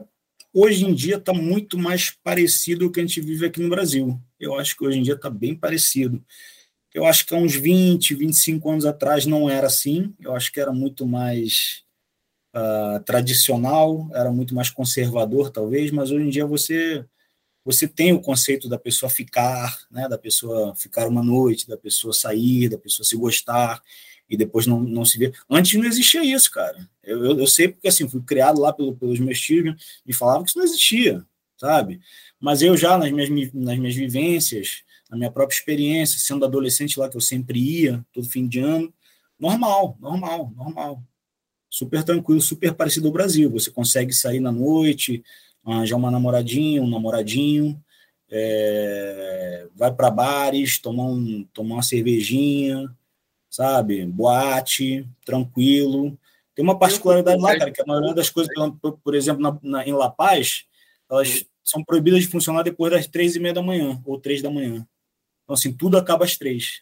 hoje em dia está muito mais parecido o que a gente vive aqui no Brasil. Eu acho que hoje em dia está bem parecido. Eu acho que há uns 20, 25 anos atrás não era assim. Eu acho que era muito mais uh, tradicional, era muito mais conservador, talvez, mas hoje em dia você você tem o conceito da pessoa ficar, né, da pessoa ficar uma noite, da pessoa sair, da pessoa se gostar e depois não, não se vê. Antes não existia isso, cara. Eu, eu, eu sei porque assim, fui criado lá pelo, pelos meus tios, me falavam que isso não existia, sabe? Mas eu já, nas minhas, nas minhas vivências, na minha própria experiência, sendo adolescente lá, que eu sempre ia, todo fim de ano, normal, normal, normal. Super tranquilo, super parecido ao Brasil. Você consegue sair na noite, arranjar uma namoradinha, um namoradinho, é, vai para bares, tomar, um, tomar uma cervejinha, sabe? Boate, tranquilo. Tem uma particularidade lá, cara, que a maioria das coisas, por exemplo, na, na, em La Paz, elas são proibidas de funcionar depois das três e meia da manhã, ou três da manhã. Então, assim, tudo acaba às três.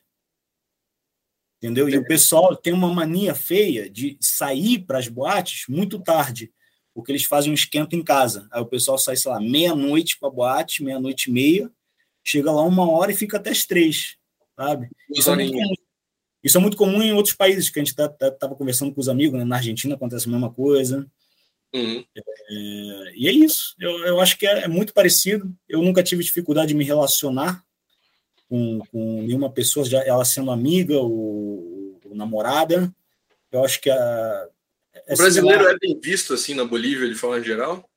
Entendeu? E o pessoal tem uma mania feia de sair para as boates muito tarde, porque eles fazem um esquento em casa. Aí o pessoal sai, sei lá, meia-noite para a boate, meia-noite e meia, chega lá uma hora e fica até as três, sabe? Isso é muito comum. Isso é muito comum em outros países, que a gente estava tá, tá, conversando com os amigos, né? na Argentina acontece a mesma coisa. Uhum. É, e é isso. Eu, eu acho que é, é, muito parecido. Eu nunca tive dificuldade de me relacionar com, com nenhuma pessoa, já ela sendo amiga ou, ou namorada. Eu acho que a, é o brasileiro é bem visto assim na Bolívia, de forma geral?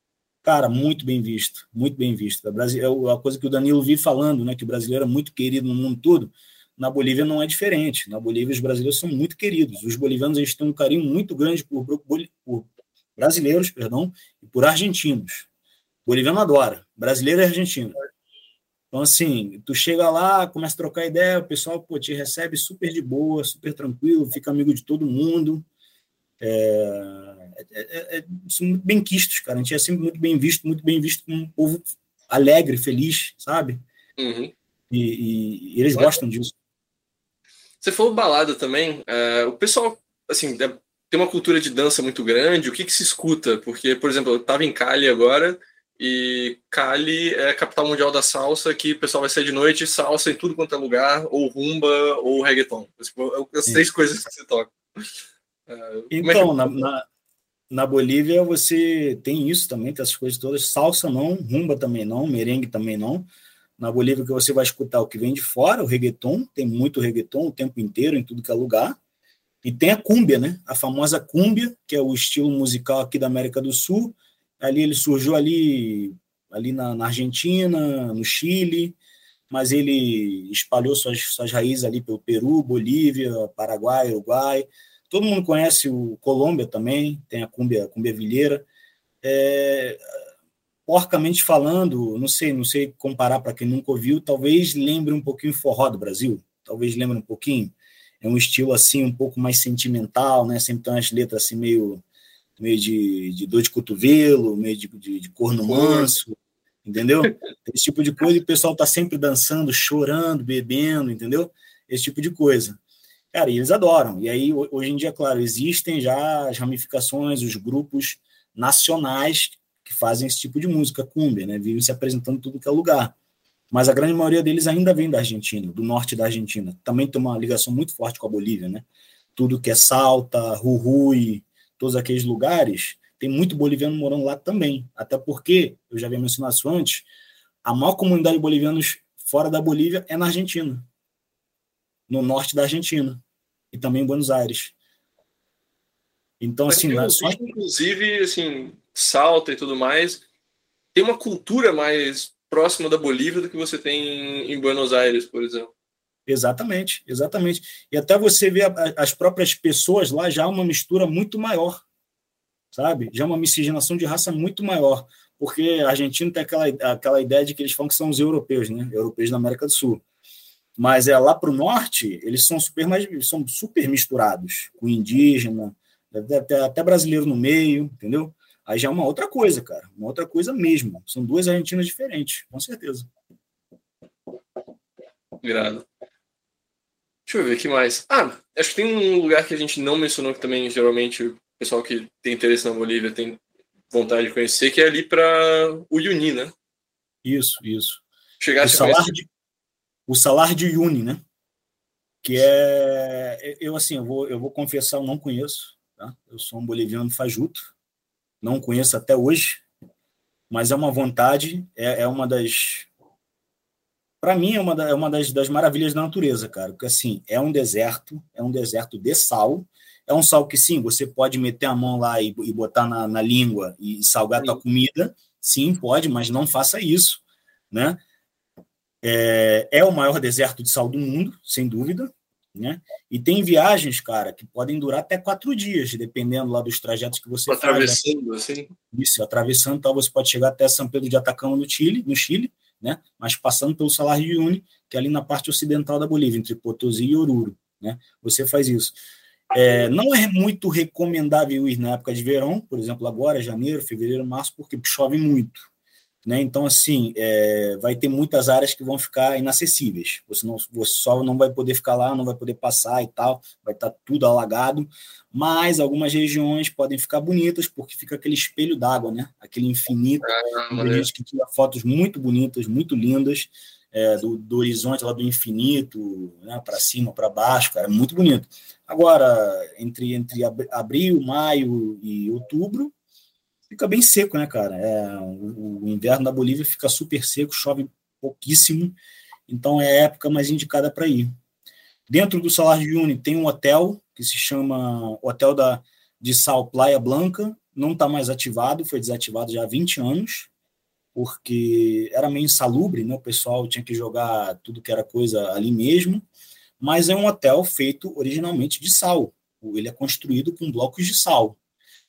Cara, muito bem visto, muito bem visto. É a coisa que o Danilo vive falando, né? Que o brasileiro é muito querido no mundo todo. Na Bolívia não é diferente. Na Bolívia os brasileiros são muito queridos. Os bolivianos eles têm um carinho muito grande por, por brasileiros, perdão, e por argentinos. Boliviano adora, brasileiro e argentino. Então, assim, tu chega lá, começa a trocar ideia, o pessoal pô, te recebe super de boa, super tranquilo, fica amigo de todo mundo. É, é, é, é são muito bem quistos, cara. A gente é sempre muito bem visto, muito bem visto como um povo alegre, feliz, sabe? Uhum. E, e, e, eles gostam disso. Você falou balada também. É, o pessoal, assim, é, tem uma cultura de dança muito grande. O que, que se escuta? Porque, por exemplo, eu estava em Cali agora e Cali é a capital mundial da salsa, que o pessoal vai sair de noite, salsa em tudo quanto é lugar, ou rumba, ou reggaeton. Tipo, as três coisas que tocam. É, então, é que... na, na, na, Bolívia você tem isso também, tem essas coisas todas. Salsa não, rumba também não, merengue também não. Na Bolívia que você vai escutar o que vem de fora, o reggaeton, tem muito reggaeton o tempo inteiro, em tudo que é lugar. E tem a cúmbia, né? A famosa cúmbia, que é o estilo musical aqui da América do Sul, ali ele surgiu ali, ali na, na, Argentina, no Chile, mas ele espalhou suas, suas raízes ali pelo Peru, Bolívia, Paraguai, Uruguai. Todo mundo conhece o Colômbia também, tem a cumbia, cumbia vilheira. É, porcamente falando, não sei, não sei comparar para quem nunca ouviu, talvez lembre um pouquinho forró do Brasil, talvez lembre um pouquinho. É um estilo assim um pouco mais sentimental, né? Sempre tem umas letras assim meio meio de, de dor de cotovelo, meio de, de, de corno manso, entendeu? Esse tipo de coisa, e o pessoal tá sempre dançando, chorando, bebendo, entendeu? Esse tipo de coisa. Cara, e eles adoram. E aí, hoje em dia, claro, existem já as ramificações, os grupos nacionais que fazem esse tipo de música, cumbia, né? Vivem se apresentando em tudo que é lugar. Mas a grande maioria deles ainda vem da Argentina, do norte da Argentina. Também tem uma ligação muito forte com a Bolívia, né? Tudo que é Salta, Rurui, todos aqueles lugares, tem muito boliviano morando lá também. Até porque, eu já havia mencionado isso antes, a maior comunidade de bolivianos fora da Bolívia é na Argentina, no norte da Argentina, e também em Buenos Aires. Então, assim, lá, só... inclusive, assim, Salta e tudo mais, tem uma cultura mais próxima da Bolívia do que você tem em Buenos Aires, por exemplo. Exatamente, exatamente. E até você vê as próprias pessoas lá já uma mistura muito maior, sabe? Já uma miscigenação de raça muito maior, porque a Argentina tem aquela, aquela ideia de que eles falam que são os europeus, né? Europeus da América do Sul. Mas é lá para o norte, eles são super mais são super misturados, com indígena, até, até brasileiro no meio, entendeu? Aí já é uma outra coisa, cara, uma outra coisa mesmo. São duas Argentinas diferentes, com certeza. Irado. Deixa eu ver o que mais. Ah, acho que tem um lugar que a gente não mencionou que também geralmente o pessoal que tem interesse na Bolívia tem vontade de conhecer, que é ali para o Uyuni, né? Isso, isso. Chegar o salário de, o salário de Uyuni, né? Que é eu assim, eu vou eu vou confessar, eu não conheço, tá? Eu sou um boliviano fajuto, não conheço até hoje, mas é uma vontade, é, é uma das para mim é uma, da, é uma das, das, maravilhas da natureza, cara, porque assim, é um deserto, é um deserto de sal, é um sal que sim, você pode meter a mão lá e, e botar na, na, língua e salgar sim. tua comida, sim, pode, mas não faça isso, né? É, é o maior deserto de sal do mundo, sem dúvida, né? E tem viagens, cara, que podem durar até quatro dias, dependendo lá dos trajetos que você atravessando, faz. Atravessando, né? assim? Isso, atravessando, tal, você pode chegar até São Pedro de Atacama, no Chile, no Chile, né? mas passando pelo Salar de Uyuni, que é ali na parte ocidental da Bolívia, entre Potosí e Oruro. Né? Você faz isso. É, não é muito recomendável ir na época de verão, por exemplo, agora, janeiro, fevereiro, março, porque chove muito. Né? Então, assim, é, vai ter muitas áreas que vão ficar inacessíveis. Você, não, você só não vai poder ficar lá, não vai poder passar e tal, vai estar tá tudo alagado. Mas algumas regiões podem ficar bonitas, porque fica aquele espelho d'água, né? Aquele infinito. Ah, tem gente que tira fotos muito bonitas, muito lindas, é, do, do, horizonte lá do infinito, né? para cima, para baixo, cara, é muito bonito. Agora, entre, entre abril, maio e outubro, fica bem seco, né, cara? É, o, o, inverno da Bolívia fica super seco, chove pouquíssimo, então é a época mais indicada para ir. Dentro do Salar de Uyuni tem um hotel que se chama Hotel da de sal Playa Blanca, não está mais ativado, foi desativado já há 20 anos, porque era meio insalubre, né? o pessoal tinha que jogar tudo que era coisa ali mesmo, mas é um hotel feito originalmente de sal, ele é construído com blocos de sal,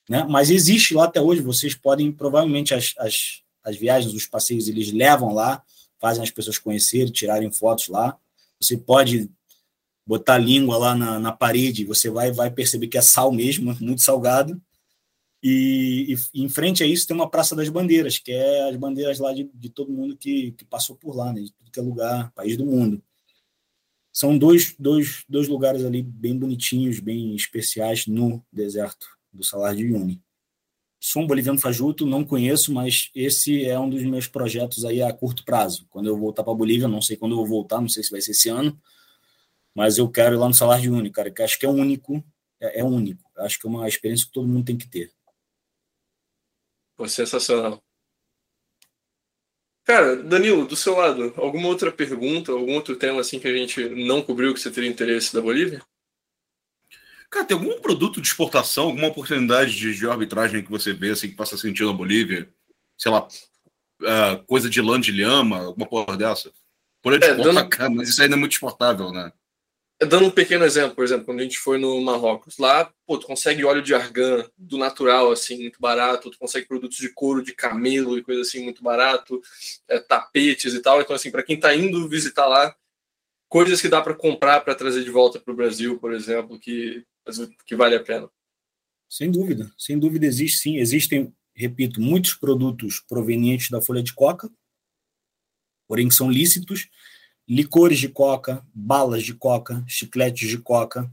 né? mas existe lá até hoje, vocês podem, provavelmente as, as, as viagens, os passeios, eles levam lá, fazem as pessoas conhecerem, tirarem fotos lá, você pode botar a língua lá na, na parede, você vai, vai perceber que é sal mesmo, muito salgado, e, e, em frente a isso tem uma Praça das Bandeiras, que é as bandeiras lá de, de todo mundo que, que passou por lá, né, de tudo que é lugar, país do mundo. São dois, dois, dois lugares ali bem bonitinhos, bem especiais no deserto do Salar de Uyuni. Sou um boliviano fajuto, não conheço, mas esse é um dos meus projetos aí a curto prazo. Quando eu voltar para a Bolívia, não sei quando eu vou voltar, não sei se vai ser esse ano, mas eu quero ir lá no Salar de Uyuni, cara, que acho que é único, é, é único. Acho que é uma experiência que todo mundo tem que ter. Pô, sensacional. Cara, Danilo, do seu lado, alguma outra pergunta, algum outro tema assim que a gente não cobriu que você teria interesse da Bolívia? Cara, tem algum produto de exportação, alguma oportunidade de, de arbitragem que você vê assim que passa sentido na Bolívia? Sei lá, uh, coisa de lã de lhama, alguma porra dessa? Por é, dando... mas isso ainda é muito exportável, né? Dando um pequeno exemplo, por exemplo, quando a gente foi no Marrocos, lá, pô, tu consegue óleo de argan do natural, assim, muito barato, tu consegue produtos de couro de camelo e coisa assim, muito barato, é, tapetes e tal. Então, assim, para quem tá indo visitar lá, coisas que dá para comprar para trazer de volta para o Brasil, por exemplo, que, que vale a pena. Sem dúvida, sem dúvida existe sim. Existem, repito, muitos produtos provenientes da folha de coca, porém que são lícitos licores de coca, balas de coca, chicletes de coca.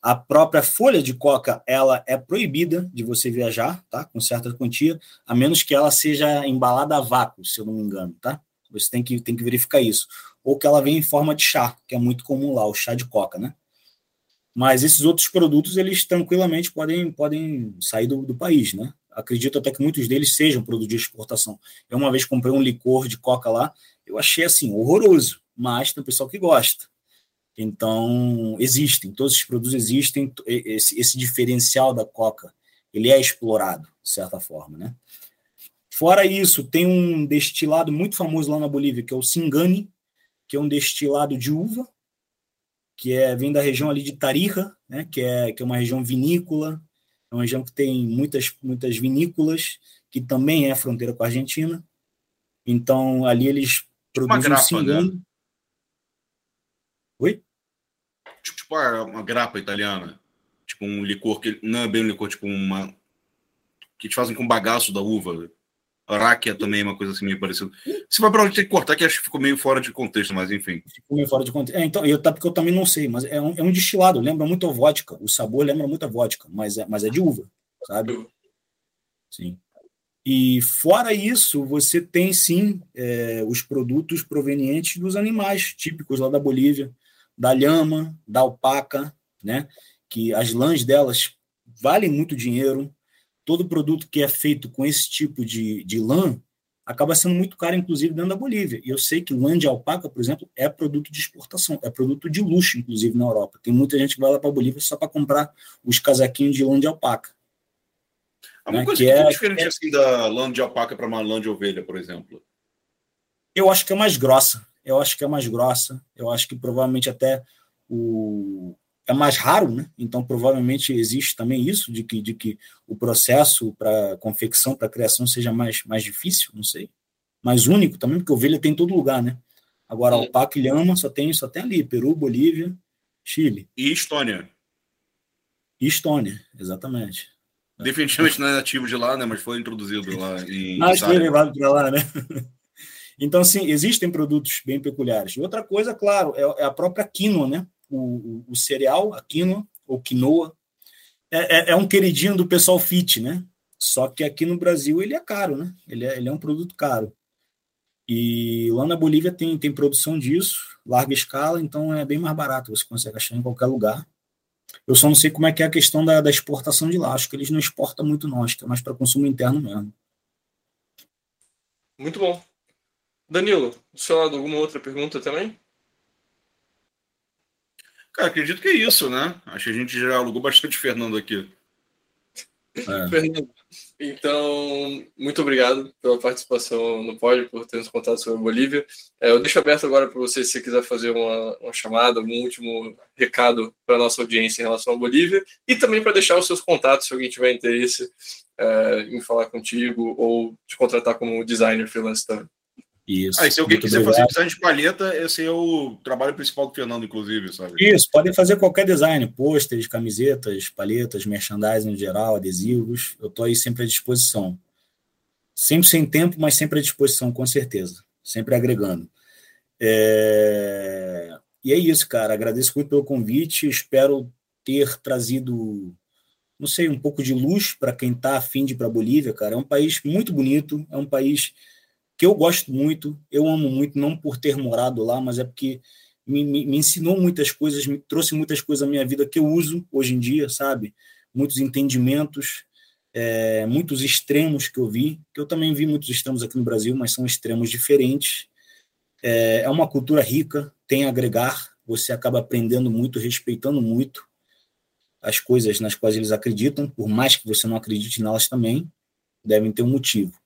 A própria folha de coca, ela é proibida de você viajar, tá? Com certa quantia, a menos que ela seja embalada a vácuo, se eu não me engano, tá? Você tem que, tem que verificar isso. Ou que ela venha em forma de chá, que é muito comum lá, o chá de coca, né? Mas esses outros produtos, eles tranquilamente podem, podem sair do, do país, né? Acredito até que muitos deles sejam produtos de exportação. Eu uma vez comprei um licor de coca lá, eu achei assim, horroroso mas tem pessoal que gosta. Então, existem, todos esses produtos existem, esse, esse diferencial da Coca, ele é explorado, de certa forma, né? Fora isso, tem um destilado muito famoso lá na Bolívia, que é o Singani, que é um destilado de uva, que é, vem da região ali de Tarija, né, que, é, que é uma região vinícola, é uma região que tem muitas, muitas vinícolas, que também é fronteira com a Argentina. Então, ali eles produzem uma grapa, Singani. Né? Oi? Tipo, tipo uma grapa italiana. Tipo um licor que não é bem um licor, tipo uma. que te fazem com bagaço da uva. Ráquia também é uma coisa assim meio parecida. Se vai para onde tem que cortar, que acho que ficou meio fora de contexto, mas enfim. Ficou meio fora de contexto. É, então, eu, tá, porque eu também não sei, mas é um, é um destilado, lembra muito a vodka. O sabor lembra muito a vodka, mas é, mas é de uva, sabe? Sim. E fora isso, você tem sim é, os produtos provenientes dos animais típicos lá da Bolívia da lhama, da alpaca, né? Que as lãs delas valem muito dinheiro. Todo produto que é feito com esse tipo de, de lã acaba sendo muito caro, inclusive, dentro da Bolívia. E eu sei que lã de alpaca, por exemplo, é produto de exportação, é produto de luxo, inclusive, na Europa. Tem muita gente que vai lá para a Bolívia só para comprar os casaquinhos de lã de alpaca. Há uma né? coisa que, que é, diferente é... assim da lã de alpaca para uma lã de ovelha, por exemplo. Eu acho que é mais grossa eu acho que é mais grossa, eu acho que provavelmente até o é mais raro, né? Então provavelmente existe também isso de que, de que o processo para confecção, para criação seja mais, mais difícil, não sei, mais único também, porque ovelha tem em todo lugar, né? Agora alpaca e lhama só tem só tem ali, Peru, Bolívia, Chile e Estônia. E Estônia, exatamente. Definitivamente não é nativo de lá, né? Mas foi introduzido lá em. Que é levado para lá, né? Então, sim, existem produtos bem peculiares. E outra coisa, claro, é, é a própria quinoa, né? O, o, cereal, a quinoa, ou quinoa, é, é, é, um queridinho do pessoal fit, né? Só que aqui no Brasil ele é caro, né? Ele é, ele é um produto caro. E lá na Bolívia tem, tem produção disso, larga escala, então é bem mais barato, você consegue achar em qualquer lugar. Eu só não sei como é que é a questão da, da exportação de lá. Acho que eles não exportam muito, não. Acho que é mais para consumo interno mesmo. Muito bom. Danilo, do seu lado, alguma outra pergunta também? Cara, acredito que é isso, né? Acho que a gente já alugou bastante Fernando aqui. É. Então, muito obrigado pela participação no pódio, por ter nos contado sobre a Bolívia. É, eu deixo aberto agora para você, se você quiser fazer uma, uma chamada, algum último recado para a nossa audiência em relação à Bolívia, e também para deixar os seus contatos, se alguém tiver interesse é, em falar contigo ou te contratar como designer freelance também. Isso. Ah, se alguém quiser obrigado. fazer design de palheta, esse é o trabalho principal do Fernando, inclusive, sabe? Isso, podem fazer qualquer design, pôsteres, camisetas, palhetas, merchandising no geral, adesivos. Eu estou aí sempre à disposição. Sempre sem tempo, mas sempre à disposição, com certeza. Sempre agregando. É... E é isso, cara. Agradeço muito pelo convite. Espero ter trazido, não sei, um pouco de luz para quem está afim de ir para a Bolívia, cara. É um país muito bonito, é um país que eu gosto muito, eu amo muito, não por ter morado lá, mas é porque me, me, me, ensinou muitas coisas, me trouxe muitas coisas à minha vida que eu uso hoje em dia, sabe? Muitos entendimentos, é, muitos extremos que eu vi, que eu também vi muitos extremos aqui no Brasil, mas são extremos diferentes. É, é uma cultura rica, tem a agregar, você acaba aprendendo muito, respeitando muito as coisas nas quais eles acreditam, por mais que você não acredite nelas também, devem ter um motivo.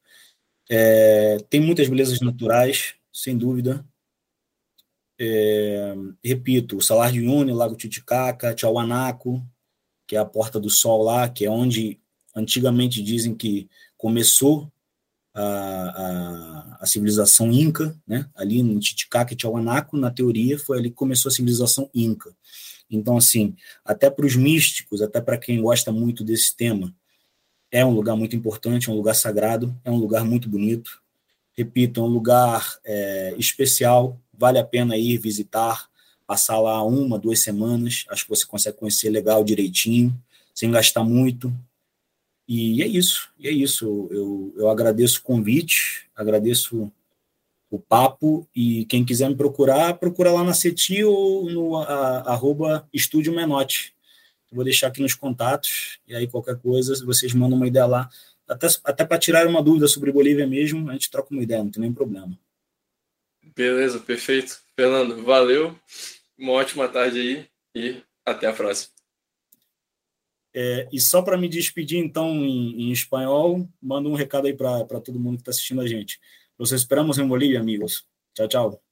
É, tem muitas belezas naturais, sem dúvida. É, repito, o Salar de Uyuni, Lago Titicaca, Tiahuanaco, que é a Porta do Sol lá, que é onde antigamente dizem que começou a, a, a civilização inca, né? ali no Titicaca e Tiahuanaco, na teoria, foi ali que começou a civilização inca. Então, assim, até para os místicos, até para quem gosta muito desse tema, é um lugar muito importante, é um lugar sagrado, é um lugar muito bonito. Repito, é um lugar é, especial, vale a pena ir visitar, passar lá uma, duas semanas. Acho que você consegue conhecer legal, direitinho, sem gastar muito. E é isso, e é isso. Eu, eu agradeço o convite, agradeço o papo e quem quiser me procurar, procura lá na CETI ou no a, arroba Estúdio Menotti vou deixar aqui nos contatos, e aí qualquer coisa, vocês mandam uma ideia lá. Até, até para tirar uma dúvida sobre Bolívia mesmo, a gente troca uma ideia, não tem nenhum problema. Beleza, perfeito. Fernando, valeu. Uma ótima tarde aí e até a próxima. É, e só para me despedir, então, em, em, espanhol, manda um recado aí para todo mundo que está assistindo a gente. Nós esperamos em Bolívia, amigos. Tchau, tchau.